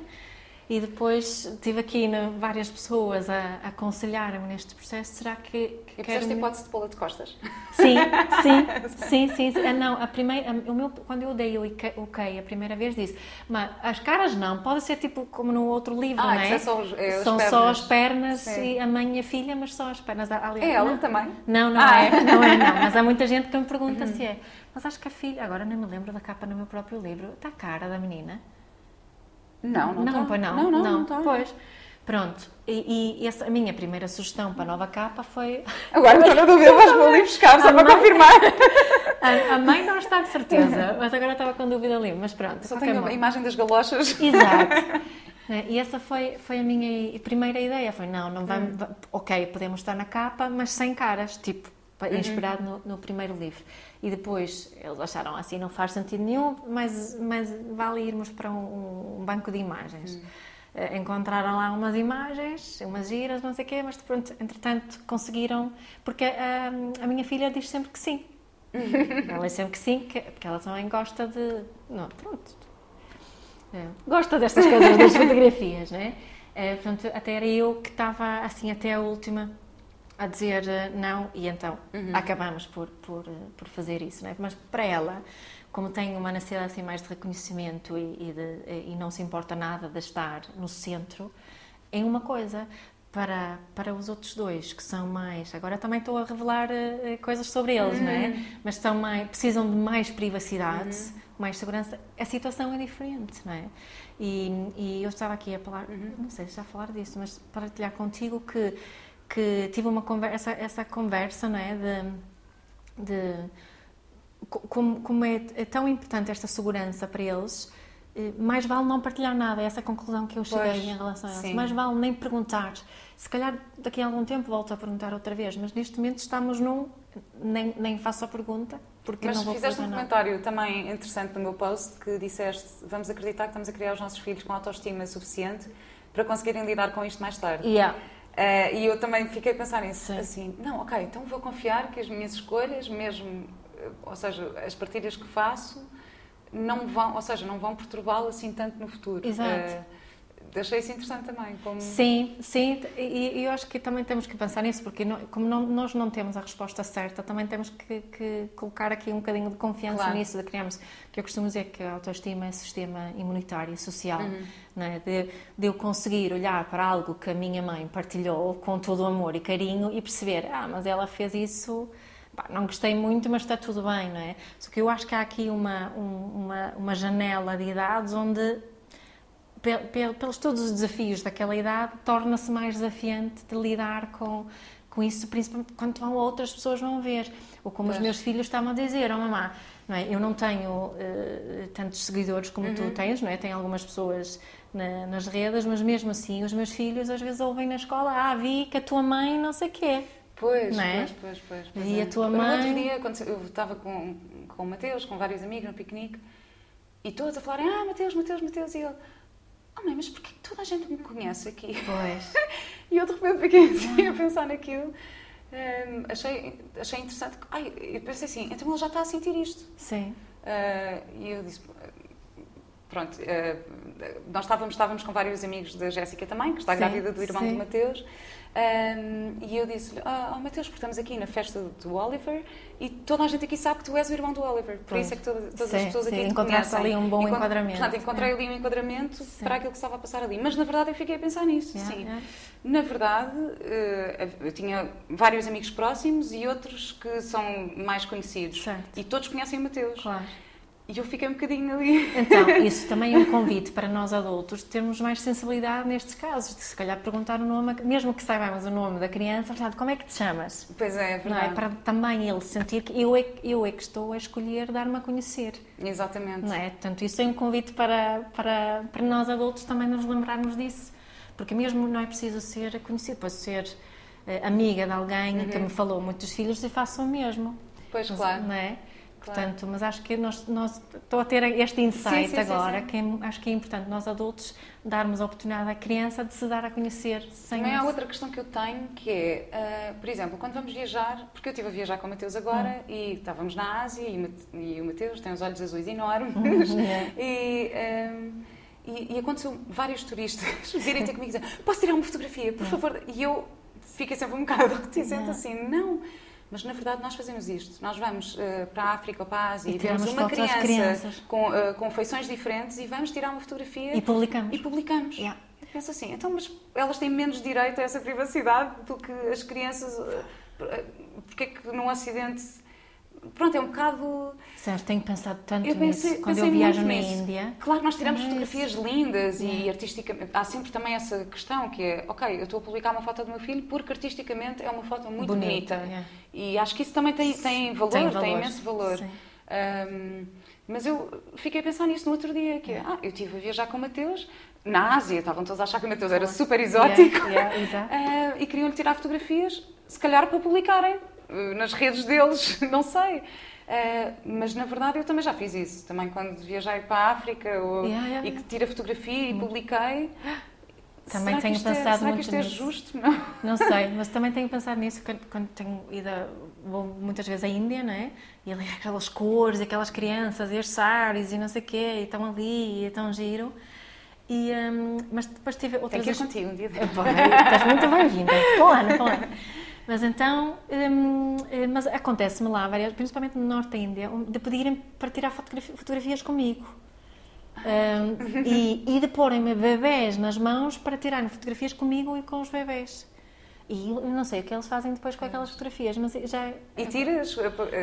B: e depois tive aqui várias pessoas a, a aconselhar-me neste processo. Será que, que
C: E
B: quero mesmo-
C: hipótese de pô-la de costas.
B: Sim, sim, sim, sim. Ah, não, a primeira, a- o meu, quando eu dei o ok- a primeira vez, disse, mas as caras não, pode ser tipo como no outro livro,
C: Ah,
B: não é?
C: são é, as
B: São só
C: pernas.
B: as pernas
C: Sim.
B: e a mãe e a filha, mas só as pernas. Aliás,
C: É ela
B: não,
C: também?
B: Não, não
C: Ah,
B: é, não é, não. Mas há muita gente que me pergunta se é. Mas acho que a filha, agora nem me lembro da capa no meu próprio livro, está a cara da menina?
C: Não, não
B: Não,
C: tá.
B: pois não.
C: Não, não, não tá.
B: Pois. Pronto, e, e essa, a minha primeira sugestão para a nova capa foi
C: Agora estou na dúvida, vais para ali buscar, só
B: A
C: para
B: mãe-
C: confirmar.
B: A, a mãe não está de certeza, mas agora estava com dúvida ali. Mas pronto,
C: Só tenho a imagem das galochas.
B: Exato. Né, E essa foi, foi a minha primeira ideia. Foi, não, não
C: Hum.
B: vamos... va- Ok, podemos estar na capa, mas sem caras, tipo,
C: Uhum.
B: inspirado no, no primeiro livro. E depois eles acharam assim, não faz sentido nenhum, mas, mas vale irmos para um, um banco de imagens.
C: Hum.
B: Eh, Encontraram lá umas imagens, umas giras, não sei o quê, mas pronto, entretanto conseguiram, porque a, a minha filha diz sempre que sim. ela diz sempre que sim, que- porque ela também gosta de. Não, pronto. É, gosta destas coisas, das fotografias, né? É, portanto, até era eu que estava assim até a última a dizer eh, não e então acabamos por, por, eh, por fazer isso, né? Mas para ela, como tem uma necessidade assim mais de reconhecimento e, e, de- e não se importa nada de estar no centro, em uma coisa. Para, para os outros dois, que são mais. Agora também estou a revelar eh, eh, coisas sobre eles, não é? Mas são mais, precisam de mais privacidade, mais segurança. A situação é diferente, não é? E, e eu estava aqui a falar, não sei se já falar disso, mas partilhar contigo que, que tive uma conversa, essa conversa, não é? De, de co- como, como é, é tão importante esta segurança para eles, eh, mais vale não partilhar nada. É essa a conclusão que eu cheguei
C: Pois,
B: em relação a eles.
C: sim.
B: Mais vale nem perguntar. Se calhar daqui a algum tempo volto a perguntar outra vez, mas neste momento estamos num. Nem, nem faço a pergunta, porque
C: Mas
B: não vou
C: fizeste um
B: nada.
C: comentário também interessante no meu post que disseste vamos acreditar que estamos a criar os nossos filhos com autoestima suficiente para conseguirem lidar com isto mais tarde.
B: Yeah.
C: Eh, e eu também fiquei a pensar nisso,
B: Sim.
C: assim, não, ok, então vou confiar que as minhas escolhas, mesmo, eh, ou seja, as partilhas que faço, não vão, ou seja, não vão perturbá-lo assim tanto no futuro.
B: Exato.
C: Eh, achei isso interessante também, como...
B: Sim, sim, e, e eu acho que também temos que pensar nisso, porque não- como não- nós não temos a resposta certa, também temos que, que colocar aqui um bocadinho de confiança
C: Claro.
B: nisso, de criarmos, que eu costumo dizer que a autoestima é sistema imunitário e social,
C: Uhum.
B: não é? de, de eu conseguir olhar para algo que a minha mãe partilhou com todo o amor e carinho e perceber, ah, mas ela fez isso... não gostei muito, mas está tudo bem, não é? Só que eu acho que há aqui uma, um- uma, uma janela de idades onde pelos todos os desafios daquela idade, torna-se mais desafiante de lidar com, com isso, principalmente quando vão outras pessoas vão ver. Ou como os meus filhos estavam a dizer, oh mamã, Não é? Eu não tenho uh, tantos seguidores como uhum. tu tens, não é? Tenho algumas pessoas na, nas redes, mas mesmo assim os meus filhos às vezes ouvem na escola, ah, vi que a tua mãe não sei o quê.
C: Pois, é? pois, pois, pois,
B: pois. E é. a tua mãe...
C: No outro dia, quando eu estava com, com o Mateus, com vários amigos no piquenique, e todos a falarem, ah, Mateus, Mateus, Mateus, e ele, oh mãe, mas porquê que toda a gente me conhece aqui?
B: Pois.
C: e eu de repente fiquei assim a pensar naquilo. Um, achei, achei interessante. Ai, eu pensei assim, então ele já está a sentir isto.
B: Sim.
C: Uh, e eu disse, pronto, uh, nós estávamos, estávamos com vários amigos da Jéssica também, que está sim, grávida do irmão sim. do Mateus. Um, e eu disse-lhe, oh, oh Mateus, porque estamos aqui na festa do Oliver e toda a gente aqui sabe que tu és o irmão do Oliver. Por pois. isso é que toda, todas sim, as pessoas aqui sim,
B: encontraste ali um bom Encont enquadramento.
C: Portanto, encontrei é. ali um enquadramento para aquilo que estava a passar ali. Mas na verdade eu fiquei a pensar nisso. Yeah, sim. Yeah. Na verdade, eh, eu tinha vários amigos próximos e outros que são mais conhecidos.
B: Certo.
C: E todos conhecem o Mateus.
B: Claro.
C: E eu fiquei um bocadinho ali.
B: Então, isso também é um convite para nós adultos termos mais sensibilidade nestes casos, de se calhar perguntar o nome, mesmo que saibamos o nome da criança, portanto, como é que te chamas?
C: Pois é, é verdade.
B: É? Para também ele sentir que eu é, eu é que estou a escolher dar-me a conhecer.
C: Exatamente.
B: Não é? Portanto, isso é um convite para, para, para nós adultos também nos lembrarmos disso, porque mesmo não é preciso ser conhecido, pode ser uh, amiga de alguém uhum. que me falou muitos filhos e faço o mesmo.
C: Pois, claro.
B: Não é? Portanto, mas acho que nós, nós estou a ter este insight sim, sim, agora, sim, que é, acho que é importante nós adultos darmos a oportunidade à criança de se dar a conhecer. Sem
C: Também há outra questão que eu tenho, que é, uh, por exemplo, quando vamos viajar, porque eu estive a viajar com o Mateus agora hum. e estávamos na Ásia e, o Mateus tem os olhos azuis enormes hum, e, um, e, e, aconteceu vários turistas virem ter comigo e dizer, posso tirar uma fotografia, por favor? E eu fiquei sempre um bocado reticente assim, não mas na verdade nós fazemos isto. Nós vamos uh, para a África ou para a Ásia e, e temos uma criança com, uh, com feições diferentes e vamos tirar uma fotografia
B: e publicamos.
C: E publicamos.
B: Yeah.
C: Eu penso assim, então, mas elas têm menos direito a essa privacidade do que as crianças. Uh, porque é que num acidente pronto, é um bocado.
B: Certo, tenho pensado tanto eu pensei, nisso. Quando eu viajo na nisso. Índia.
C: Claro, nós tiramos fotografias lindas é. e artisticamente. Há sempre também essa questão que é, ok, eu estou a publicar uma foto do meu filho porque artisticamente é uma foto muito bonita. bonita. É. E acho que isso também tem, tem valor, tem, valor. tem imenso valor. Um, mas eu fiquei a pensar nisso no outro dia, que é, ah, eu estive a viajar com o Mateus, na Ásia, estavam todos a achar que o Mateus era super exótico,
B: yeah, yeah,
C: uh, e queriam-lhe tirar fotografias, se calhar para publicarem. Eh, nas redes deles, não sei. Uh, mas na verdade eu também já fiz isso. Também quando viajei para a África ou,
B: yeah,
C: e que tira fotografia e publiquei.
B: Também
C: será
B: tenho
C: pensado
B: é, será
C: muito
B: que
C: isto
B: nisso.
C: é justo? Não?
B: não sei, mas também tenho pensado nisso quando, quando tenho ido a, vou muitas vezes à Índia, não é? E ali aquelas cores, aquelas crianças e as saris e não sei o quê, e estão ali e estão giro. E, um, mas depois tive outras...
C: Tem que ir contigo um dia.
B: Estás muito bem-vinda. Claro, claro. Mas então, hum, hum, mas acontece-me lá, principalmente no Norte da Índia, de pedirem para tirar fotografias comigo. Um, e, e de porem-me bebés nas mãos para tirarem fotografias comigo e com os bebés. E não sei o que eles fazem depois com aquelas fotografias, mas já...
C: E tiras?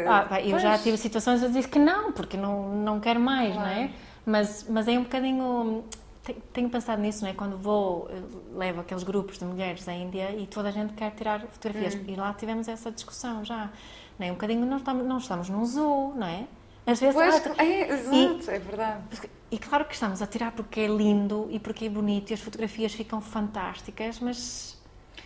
B: Ah, pá, eu já tive situações a dizer que não, porque não, não quero mais, não é? Mas, mas é um bocadinho tenho pensado nisso, não é? Quando vou, levo aqueles grupos de mulheres à Índia e toda a gente quer tirar fotografias. Hum. E lá tivemos essa discussão já. Não é? Um bocadinho, nós estamos, não estamos num zoo, não é?
C: Às vezes. Pois, ah, é, exato, é verdade.
B: E claro que estamos a tirar porque é lindo e porque é bonito e as fotografias ficam fantásticas, mas.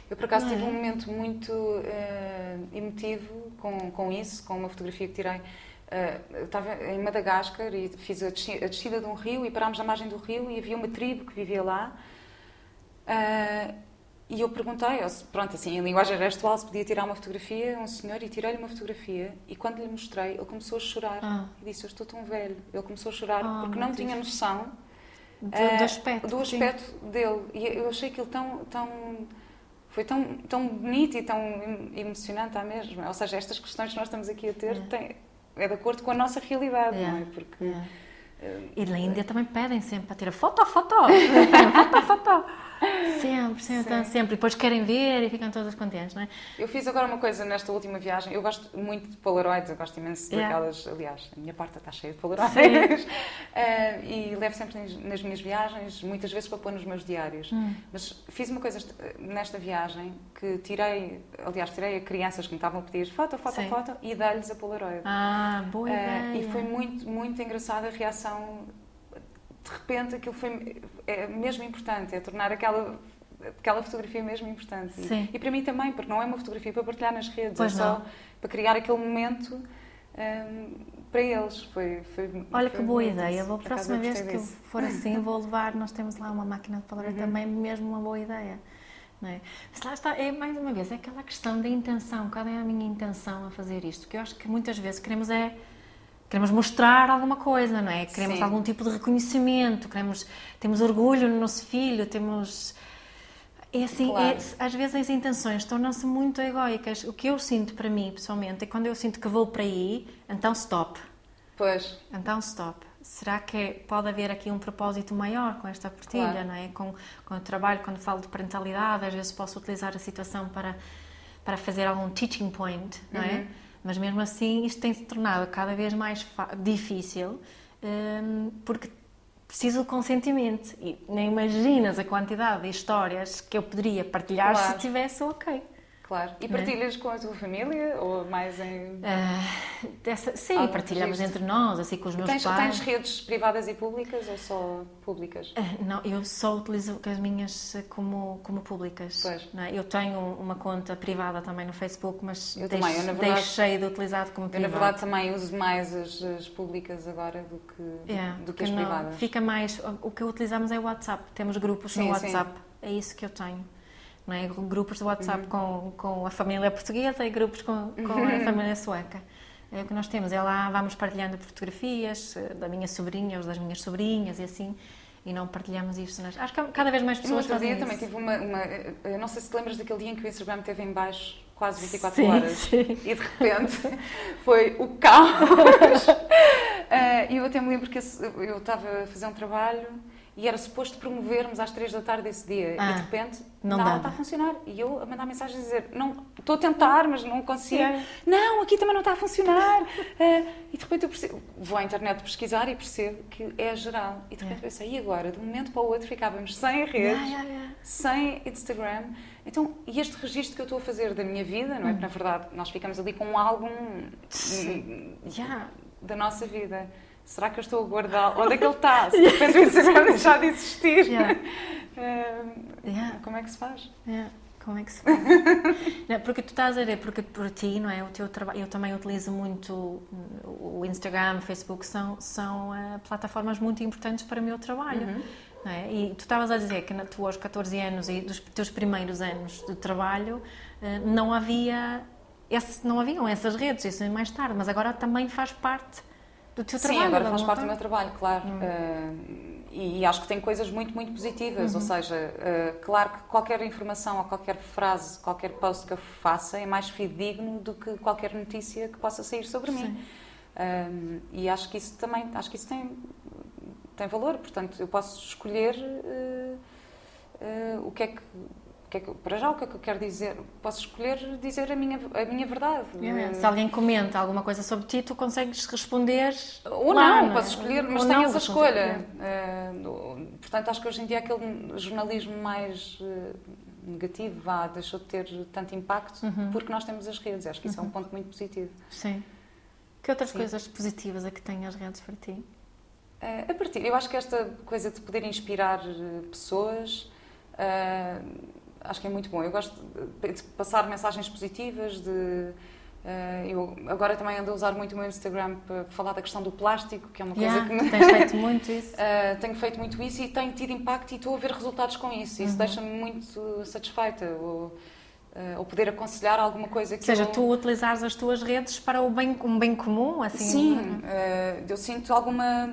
C: Eu, por acaso, tive é? um momento muito uh, emotivo com, com isso, com uma fotografia que tirei Uh, estava em Madagascar e fiz a descida, de um rio e parámos à margem do rio e havia uma tribo que vivia lá. Uh, e eu perguntei, pronto, assim, em linguagem gestual, se podia tirar uma fotografia, um senhor, e tirei-lhe uma fotografia. E quando lhe mostrei, ele começou a chorar. Ah. E disse: Eu estou tão velho. Ele começou a chorar ah, porque não Deus. tinha noção
B: do, uh, do aspecto,
C: do aspecto dele. E eu achei aquilo tão. tão foi tão, tão bonito e tão emocionante à mesma. Ou seja, estas questões que nós estamos aqui a ter é. têm, é de acordo com a nossa realidade, yeah. não é? Porque
B: yeah. E na Índia também pedem sempre para tirar foto, foto, foto, foto. Sempre, sempre, então, sempre. E depois querem ver e ficam todas contentes, não é?
C: Eu fiz agora uma coisa nesta última viagem. Eu gosto muito de Polaroids, eu gosto imenso
B: Yeah.
C: daquelas. Aliás, a minha porta está cheia de Polaroids. Eh, e levo sempre nas, nas minhas viagens, muitas vezes para pôr nos meus diários.
B: Hum.
C: Mas fiz uma coisa est- nesta viagem que tirei, aliás, tirei a crianças que me estavam a pedir foto, foto,
B: Sim.
C: foto e dei-lhes a Polaroid.
B: Ah, boa
C: Eh,
B: ideia.
C: e foi muito, muito engraçada a reação. De repente, aquilo foi é mesmo importante, é tornar aquela, aquela fotografia mesmo importante.
B: Sim.
C: E, para mim também, porque não é uma fotografia para partilhar nas redes,
B: Pois
C: é só
B: não.
C: para criar aquele momento hum, para eles. Foi, foi,
B: Olha
C: foi
B: que boa ideia. Vou,
C: acaso,
B: próxima vez que
C: disso.
B: for assim, vou levar. Nós temos lá uma máquina de Polaroid
C: Uhum.
B: também, mesmo uma boa ideia. Não é? Mas lá está, é mais uma vez, é aquela questão da intenção. Qual é a minha intenção a fazer isto? Que eu acho que muitas vezes queremos é. Queremos mostrar alguma coisa, não é? Queremos
C: Sim.
B: algum tipo de reconhecimento, queremos, temos orgulho no nosso filho, temos. É assim,
C: Claro.
B: é- às vezes as intenções tornam-se muito egoicas. O que eu sinto para mim, pessoalmente, é quando eu sinto que vou para aí, então stop.
C: Pois,
B: Então, stop. Será que é- pode haver aqui um propósito maior com esta partilha,
C: Claro.
B: não é? Com, com o trabalho, quando falo de parentalidade, às vezes posso utilizar a situação para, para fazer algum teaching point, não é? Mas mesmo assim, isto tem-se tornado cada vez mais difícil, hum, porque preciso de consentimento. E nem imaginas a quantidade de histórias que eu poderia partilhar
C: Claro.
B: se tivesse o ok.
C: Claro. E
B: Não é?
C: partilhas com a tua família ou mais em.
B: Ah, dessa- sim, partilhamos
C: registro?
B: entre nós, assim com os meus
C: Tens,
B: pais.
C: tens redes privadas e públicas ou só públicas?
B: Ah, Não, eu só utilizo as minhas como, como públicas.
C: Pois.
B: não é? Eu tenho uma conta privada também no Facebook, mas
C: Eu
B: deixo-
C: também, eu, na verdade-
B: deixei de utilizar como
C: Eu, na
B: privada.
C: verdade, também uso mais as, as públicas agora do que,
B: Yeah,
C: do que as
B: não-
C: privadas.
B: Fica mais. O que utilizamos é o WhatsApp. Temos grupos
C: Sim,
B: no
C: sim.
B: WhatsApp. É isso que eu tenho. É? Grupos de WhatsApp
C: Uhum.
B: com, com a família portuguesa e grupos com, com a família sueca. É o que nós temos. É lá, vamos partilhando fotografias eh, da minha sobrinha ou das minhas sobrinhas e assim. E não partilhamos isto. Nas... Acho que cada vez mais pessoas fazem
C: dia
B: isso.
C: também tive uma, uma. Eu não sei se te lembras daquele dia em que o Instagram teve em baixo quase 24
B: Sim,
C: horas.
B: sim.
C: E de repente foi o caos. Eh, E eu até me lembro que eu estava a fazer um trabalho e era suposto promovermos às 3 da tarde esse dia. E
B: Ah,
C: de repente
B: não dava.
C: está a funcionar. E eu a mandar mensagem a dizer: não, estou a tentar, mas não consigo.
B: Yeah.
C: Não, aqui também não está a funcionar. Eh, e de repente eu percebo, vou à internet pesquisar e percebo que é geral. E de repente
B: Yeah.
C: pensei: e agora? De um momento para o outro ficávamos sem redes
B: Yeah, yeah,
C: sem Instagram. Então, e este registro que eu estou a fazer da minha vida, não é? Porque, na verdade, nós ficamos ali com um álbum hum, da nossa vida. Será que eu estou a guardar? Onde é que ele está? Se de repente o Instagram deixar de existir,
B: Yeah.
C: hum,
B: Yeah.
C: como é que se faz?
B: É, Como é que se faz? não, porque tu estás a ver, porque por ti, não é? O teu trabalho, eu também utilizo muito o Instagram, o Facebook, são, são eh, plataformas muito importantes para o meu trabalho.
C: Uhum.
B: não é? E tu estavas a dizer que na- tu aos 14 anos e dos teus primeiros anos de trabalho eh, não havia esse, não haviam essas redes, isso é mais tarde, mas agora também faz parte do teu
C: Sim,
B: trabalho.
C: agora
B: da
C: faz parte do meu trabalho, claro. Uh, e acho que tem coisas muito, muito positivas.
B: Uhum.
C: Ou seja, uh, claro que qualquer informação ou qualquer frase, qualquer post que eu faça é mais fidedigno do que qualquer notícia que possa sair sobre mim. Um, e acho que isso também, acho que isso tem, tem valor. Portanto, eu posso escolher uh, uh, o que é que. Que é que- para já, o que é que eu quero dizer? Posso escolher dizer a minha, a minha verdade.
B: É,
C: Uh,
B: Se alguém comenta alguma coisa sobre ti, tu consegues responder.
C: Ou
B: lá,
C: não,
B: é?
C: posso escolher, mas
B: Ou
C: tenho
B: não,
C: essa escolha. No- portanto, acho que hoje em dia aquele jornalismo mais eh, negativo vá, deixou de ter tanto impacto
B: Uhum.
C: porque nós temos as redes. Acho que isso é um ponto muito positivo.
B: Sim. Que outras
C: Sim.
B: coisas positivas é que têm as redes para ti?
C: Eh, a partir, eu acho que esta coisa de poder inspirar pessoas, eh, acho que é muito bom. Eu gosto de, passar mensagens positivas, de eh, eu agora também ando a usar muito o meu Instagram para falar da questão do plástico, que é uma coisa
B: Yeah,
C: que me,
B: tens feito muito isso.
C: Uh, tenho feito muito isso e tenho tido impacto e estou a ver resultados com isso.
B: Uhum.
C: Isso deixa-me muito satisfeita. Ou, uh, ou poder aconselhar alguma coisa que
B: Ou seja,
C: eu...
B: tu utilizares as tuas redes para o bem, um bem comum, assim?
C: Sim, uh, eu sinto alguma...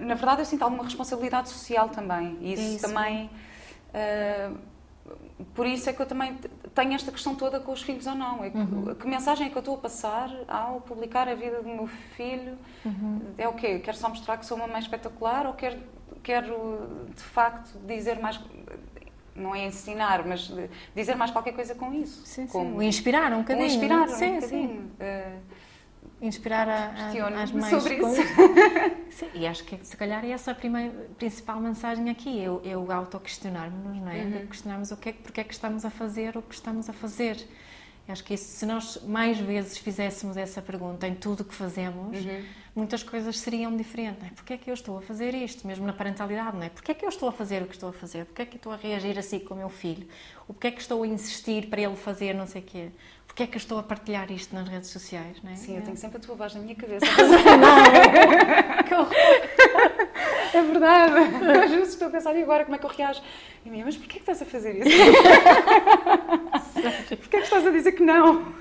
C: Na verdade, eu sinto alguma responsabilidade social também. E isso,
B: É isso.
C: também por isso é que eu também tenho esta questão toda com os filhos ou não. É que,
B: Uhum.
C: que mensagem é que eu estou a passar ao publicar a vida do meu filho?
B: Uhum.
C: É o quê? Quero só mostrar que sou uma mãe espetacular ou quero, quero de facto dizer mais. Não é ensinar, mas dizer mais qualquer coisa com isso.
B: Sim, sim.
C: Como
B: O inspirar um bocadinho.
C: inspirar
B: sim,
C: um
B: sim.
C: bocadinho. Eh,
B: Inspirar a, a, as mães
C: sobre
B: com
C: isso.
B: Sim, e acho que se calhar é essa a primeira, principal mensagem aqui, é o, é auto-questionarmos, não é?
C: Uhum.
B: Questionarmos o que é, que- porque é que estamos a fazer o que estamos a fazer. Eu acho que isso, se nós mais vezes fizéssemos essa pergunta em tudo o que fazemos,
C: Uhum.
B: muitas coisas seriam diferentes. Não é? Porquê é que eu estou a fazer isto? Mesmo na parentalidade, não é? Porquê é que eu estou a fazer o que estou a fazer? Porquê é que eu estou a reagir assim com o meu filho? O porquê é que estou a insistir para ele fazer não sei o quê? Porquê é que eu estou a partilhar isto nas redes sociais, não é?
C: Sim, eu
B: É.
C: tenho sempre a tua voz na minha cabeça.
B: Que horror.
C: É verdade. Às vezes estou a pensar, e agora como é que eu reajo? E minha, mas porquê é que estás a fazer isso? porquê é que estás a dizer que não?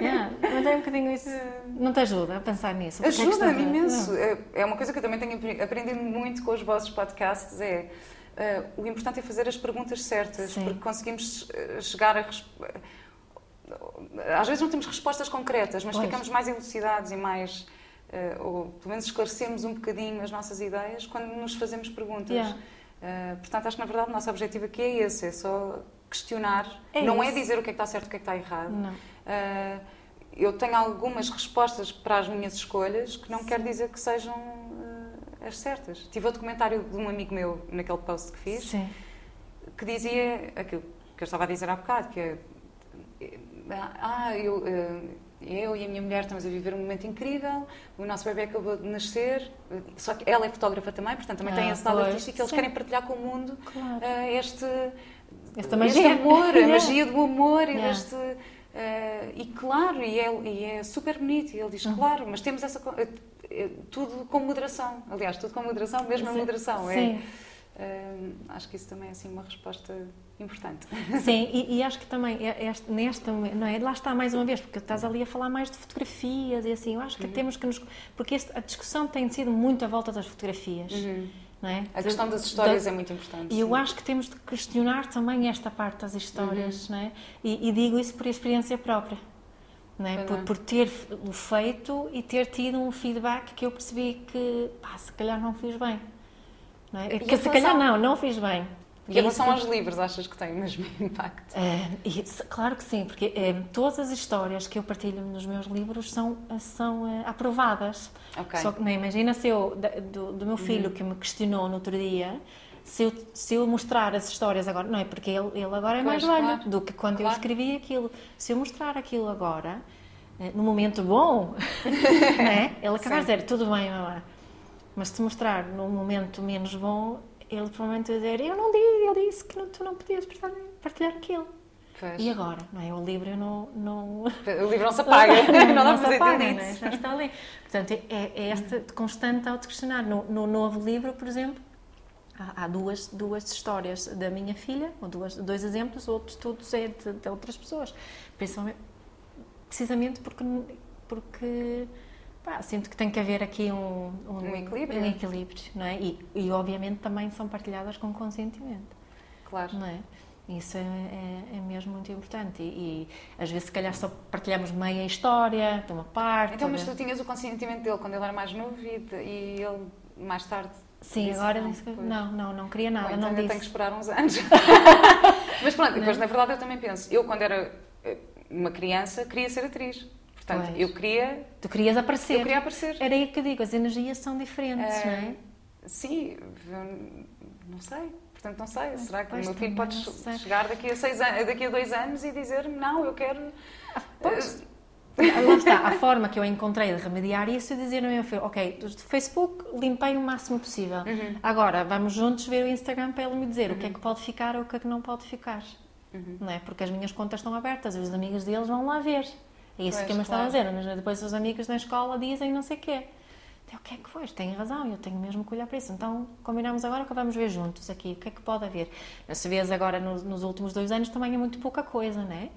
B: Yeah, mas é um bocadinho isso. Não te ajuda a pensar nisso? É
C: Ajuda-me
B: a-
C: imenso. É- É uma coisa que eu também tenho apre- aprendido muito com os vossos podcasts, é eh, o importante é fazer as perguntas certas,
B: Sim.
C: porque conseguimos eh, chegar a... Às vezes não temos respostas concretas, mas
B: Pois.
C: ficamos mais elucidados e mais... eh, ou pelo menos esclarecemos um bocadinho as nossas ideias quando nos fazemos perguntas.
B: Yeah.
C: Eh, portanto, acho que na verdade o nosso objetivo aqui é esse, é só questionar,
B: É
C: não é dizer o que é que está certo e o que é que está errado. Uh, eu tenho algumas respostas para as minhas escolhas que não quer dizer que sejam uh, as certas. Tive outro comentário de um amigo meu naquele post que fiz
B: Sim.
C: que dizia aquilo que eu estava a dizer há bocado, que é ah, eu, uh, eu e a minha mulher estamos a viver um momento incrível, o nosso bebê acabou de nascer, só que ela é fotógrafa também, portanto também tem
B: Ah,
C: esse lado
B: pois,
C: artístico e eles
B: sim.
C: querem partilhar com o mundo
B: Claro.
C: uh, este,
B: Esta magia.
C: este amor, a magia do amor e
B: Yeah.
C: deste. eh, e claro, e é, e é super bonito. E ele
B: Uhum.
C: diz, claro, mas temos essa. eh, eh, tudo com moderação. Aliás, tudo com moderação, mesmo a
B: Sim.
C: moderação. É,
B: Sim.
C: eh, acho que isso também é assim, uma resposta importante.
B: Sim, e, e acho que também é- é este- nesta, não é? Lá está mais uma vez, porque estás ali a falar mais de fotografias e assim, eu acho que
C: Uhum.
B: temos que nos. Porque este- a discussão tem sido muito à volta das fotografias, não é?
C: Uhum. A questão das
B: Da-
C: histórias é muito importante.
B: E eu acho que temos de questionar também esta parte das histórias,
C: Uhum.
B: não é? E, e digo isso por experiência própria, não é? Por,
C: é.
B: por ter o feito e ter tido um feedback que eu percebi que, pá, se calhar não fiz bem, não é? Que se calhar
C: relação-
B: não, não fiz bem.
C: E em relação
B: É
C: aos
B: isso
C: livros, achas que tem o mesmo impacto?
B: é, claro que sim, porque é, todas as histórias que eu partilho nos meus livros são, são é, aprovadas.
C: Ok. Uhum.
B: Só que, não, imagina se eu, do, do meu filho que me questionou no outro dia, se eu, se eu mostrar as histórias agora, não é? Porque ele, ele agora é mais
C: Pois,
B: velho
C: claro.
B: do que quando eu
C: Claro.
B: escrevi aquilo. Se eu mostrar aquilo agora, eh, no momento bom, não é? Ele acaba de
C: Sim.
B: dizer, tudo bem, mamãe. Mas se mostrar num momento menos bom, ele provavelmente vai dizer, eu não disse, ele disse que não, tu não podias partilhar, aquilo.
C: Pois.
B: E agora? Não é? O livro eu não... não...
C: O livro não se apaga, não dá
B: se
C: para fazer
B: apaga, não é? Já está ali. Portanto, é, é este constante autoquestionar. No, no novo livro, por exemplo, há, há duas, duas histórias da minha filha, ou duas, dois exemplos, outros todos é de, de outras pessoas. Principalmente, precisamente porque, porque pá, sinto que tem que haver aqui um,
C: Um equilíbrio.
B: um equilíbrio, não é? E, e, obviamente também são partilhadas com consentimento
C: Claro.
B: não é? Isso é, é- é mesmo muito importante. E, e às vezes, se calhar, só partilhamos meia história, de uma parte.
C: Então, mas tu tinhas o consentimento dele quando ele era mais novo e, e ele mais tarde.
B: Sim,
C: disse
B: agora
C: não,
B: disse que não, não, não queria nada,
C: Bom, então
B: não
C: ainda
B: disse.
C: tenho que esperar uns anos. Mas pronto, depois na verdade eu também penso, eu quando era eh, uma criança queria ser atriz. Portanto,
B: Pois.
C: eu queria,
B: Tu querias aparecer.
C: eu queria aparecer.
B: Era aí que eu digo, as energias são diferentes,
C: Eh,
B: não é?
C: Sim, não sei. Portanto, não sei. Será que o meu filho pode chegar daqui a, seis an- daqui a dois anos e dizer não, eu quero.
B: pois.
C: eh,
B: Lá está, a forma que eu encontrei de remediar isso é dizer ao meu filho, ok, do Facebook limpei o máximo possível.
C: Uhum.
B: Agora, vamos juntos ver o Instagram para ele me dizer o que é que pode ficar ou o que é que não pode ficar.
C: Uhum.
B: Não é? Porque as minhas contas estão abertas, os amigos deles vão lá ver. É isso
C: Pois,
B: que eu me estava a
C: claro.
B: dizer, mas depois os amigos na escola dizem não sei o quê. Então, o que é que foi? Tem razão, eu tenho mesmo que olhar para isso. Então, combinamos agora que vamos ver juntos aqui, o que é que pode haver. Se vês agora nos, nos últimos dois anos também é muito pouca coisa, não é?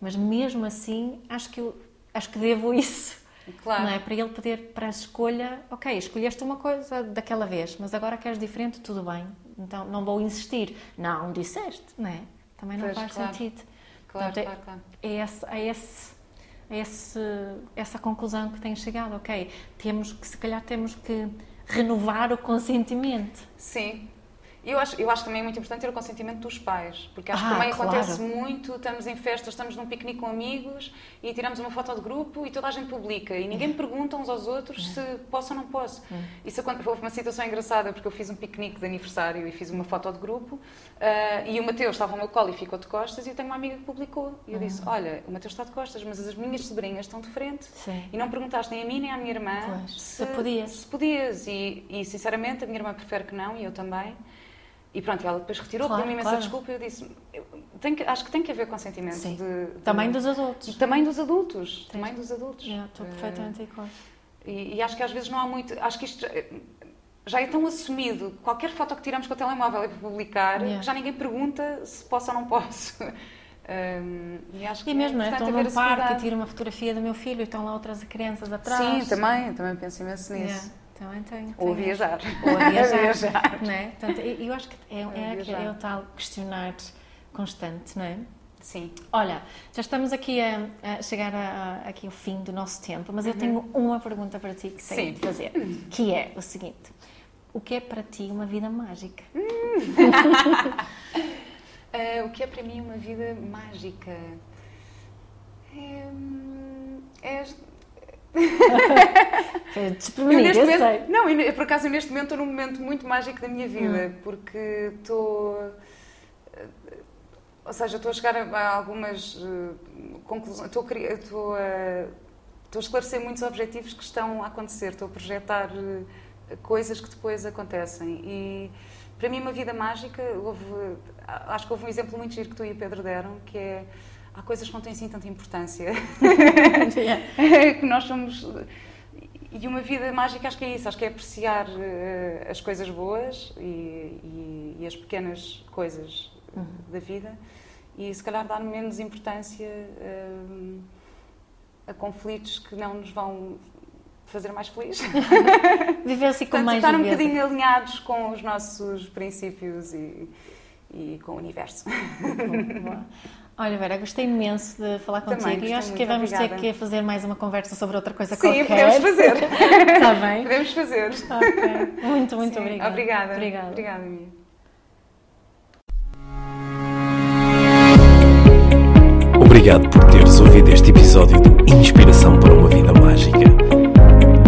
B: Mas mesmo assim, acho que, eu, acho que devo isso.
C: Claro.
B: Não é? Para ele poder, para a escolha, ok, escolheste uma coisa daquela vez, mas agora queres diferente, tudo bem. Então não vou insistir. Não, disseste, não é? também não
C: Pois,
B: faz
C: claro.
B: sentido.
C: Claro,
B: Portanto,
C: claro, claro.
B: É, é, esse, é esse, essa conclusão que tenho chegado, ok, temos que, se calhar temos que renovar o consentimento.
C: Sim. Eu acho, eu acho também muito importante ter o consentimento dos pais, porque acho
B: Ah,
C: que também
B: claro.
C: acontece muito, estamos em festas, estamos num piquenique com amigos e tiramos uma foto de grupo e toda a gente publica e ninguém pergunta uns aos outros se posso ou não posso. Isso aconte- houve uma situação engraçada porque eu fiz um piquenique de aniversário e fiz uma foto de grupo ah, e o Mateus estava ao meu colo e ficou de costas e eu tenho uma amiga que publicou e eu disse, olha, o Mateus está de costas, mas as minhas sobrinhas estão de frente
B: Sim.
C: e não perguntaste nem a mim nem à minha irmã
B: Pois, se podias.
C: se podias. E, e, sinceramente a minha irmã prefere que não e eu também. E pronto, ela depois retirou,
B: Claro,
C: pediu-me imensa
B: claro.
C: desculpa e eu disse: eu que- acho que tem que haver consentimento.
B: Sim.
C: De, de-
B: Também dos adultos.
C: Também dos adultos. Também dos adultos.
B: Yeah, Estou
C: Eh,
B: perfeitamente de acordo.
C: e, e acho que às vezes não há muito. Acho que isto já, já é tão assumido. Qualquer foto que tiramos com o telemóvel é para publicar,
B: Yeah.
C: que já ninguém pergunta se posso ou não posso. Um, e acho que
B: E mesmo,
C: é importante
B: estou num parque e tiro uma fotografia do meu filho e estão lá outras crianças atrás.
C: Sim, também, também penso imenso nisso.
B: Yeah, Também tenho.
C: Ou a
B: tenho.
C: viajar.
B: Ou viajar.
C: viajar.
B: Né? Portanto, eu acho que é,
C: Ou
B: é, é o tal questionar constante, não é?
C: Sim.
B: Olha, já estamos aqui a, a chegar a, a- aqui ao fim do nosso tempo, mas eu tenho uma pergunta para ti que tenho de fazer, que é o seguinte: o que é para ti uma vida mágica?
C: Ah, o que é para mim uma vida mágica? É, hum, é- Eu
B: eu
C: momento,
B: sei.
C: não, eu, por acaso eu neste momento estou num momento muito mágico da minha vida, porque estou. eh, Ou seja, estou a chegar a, algumas eh, conclusões, estou estou, a, estou a esclarecer muitos objetivos que estão a acontecer, estou a projetar eh, coisas que depois acontecem. E para mim, uma vida mágica, houve, acho que houve um exemplo muito giro que tu e o Pedro deram, que é. Há coisas que não têm assim tanta importância. que nós somos. E uma vida mágica acho que é isso, acho que é apreciar eh, as coisas boas e, e- e as pequenas coisas eh, da vida e se calhar dar menos importância eh, a conflitos que não nos vão fazer mais felizes.
B: Viver assim com
C: Portanto,
B: mais
C: estar um bocadinho alinhados com os nossos princípios e, e com o universo.
B: Boa. Olha, Vera, gostei imenso de falar
C: Também
B: contigo e
C: gostei
B: acho que vamos ter
C: obrigada.
B: que fazer mais uma conversa sobre outra coisa
C: Sim,
B: qualquer.
C: podemos fazer.
B: Está bem?
C: Podemos fazer.
B: Ok. Muito, muito
C: Sim,
B: obrigada.
C: Obrigada.
B: Obrigada.
C: Obrigada, Mia.
A: Obrigado por teres ouvido este episódio de Inspiração para uma Vida Mágica.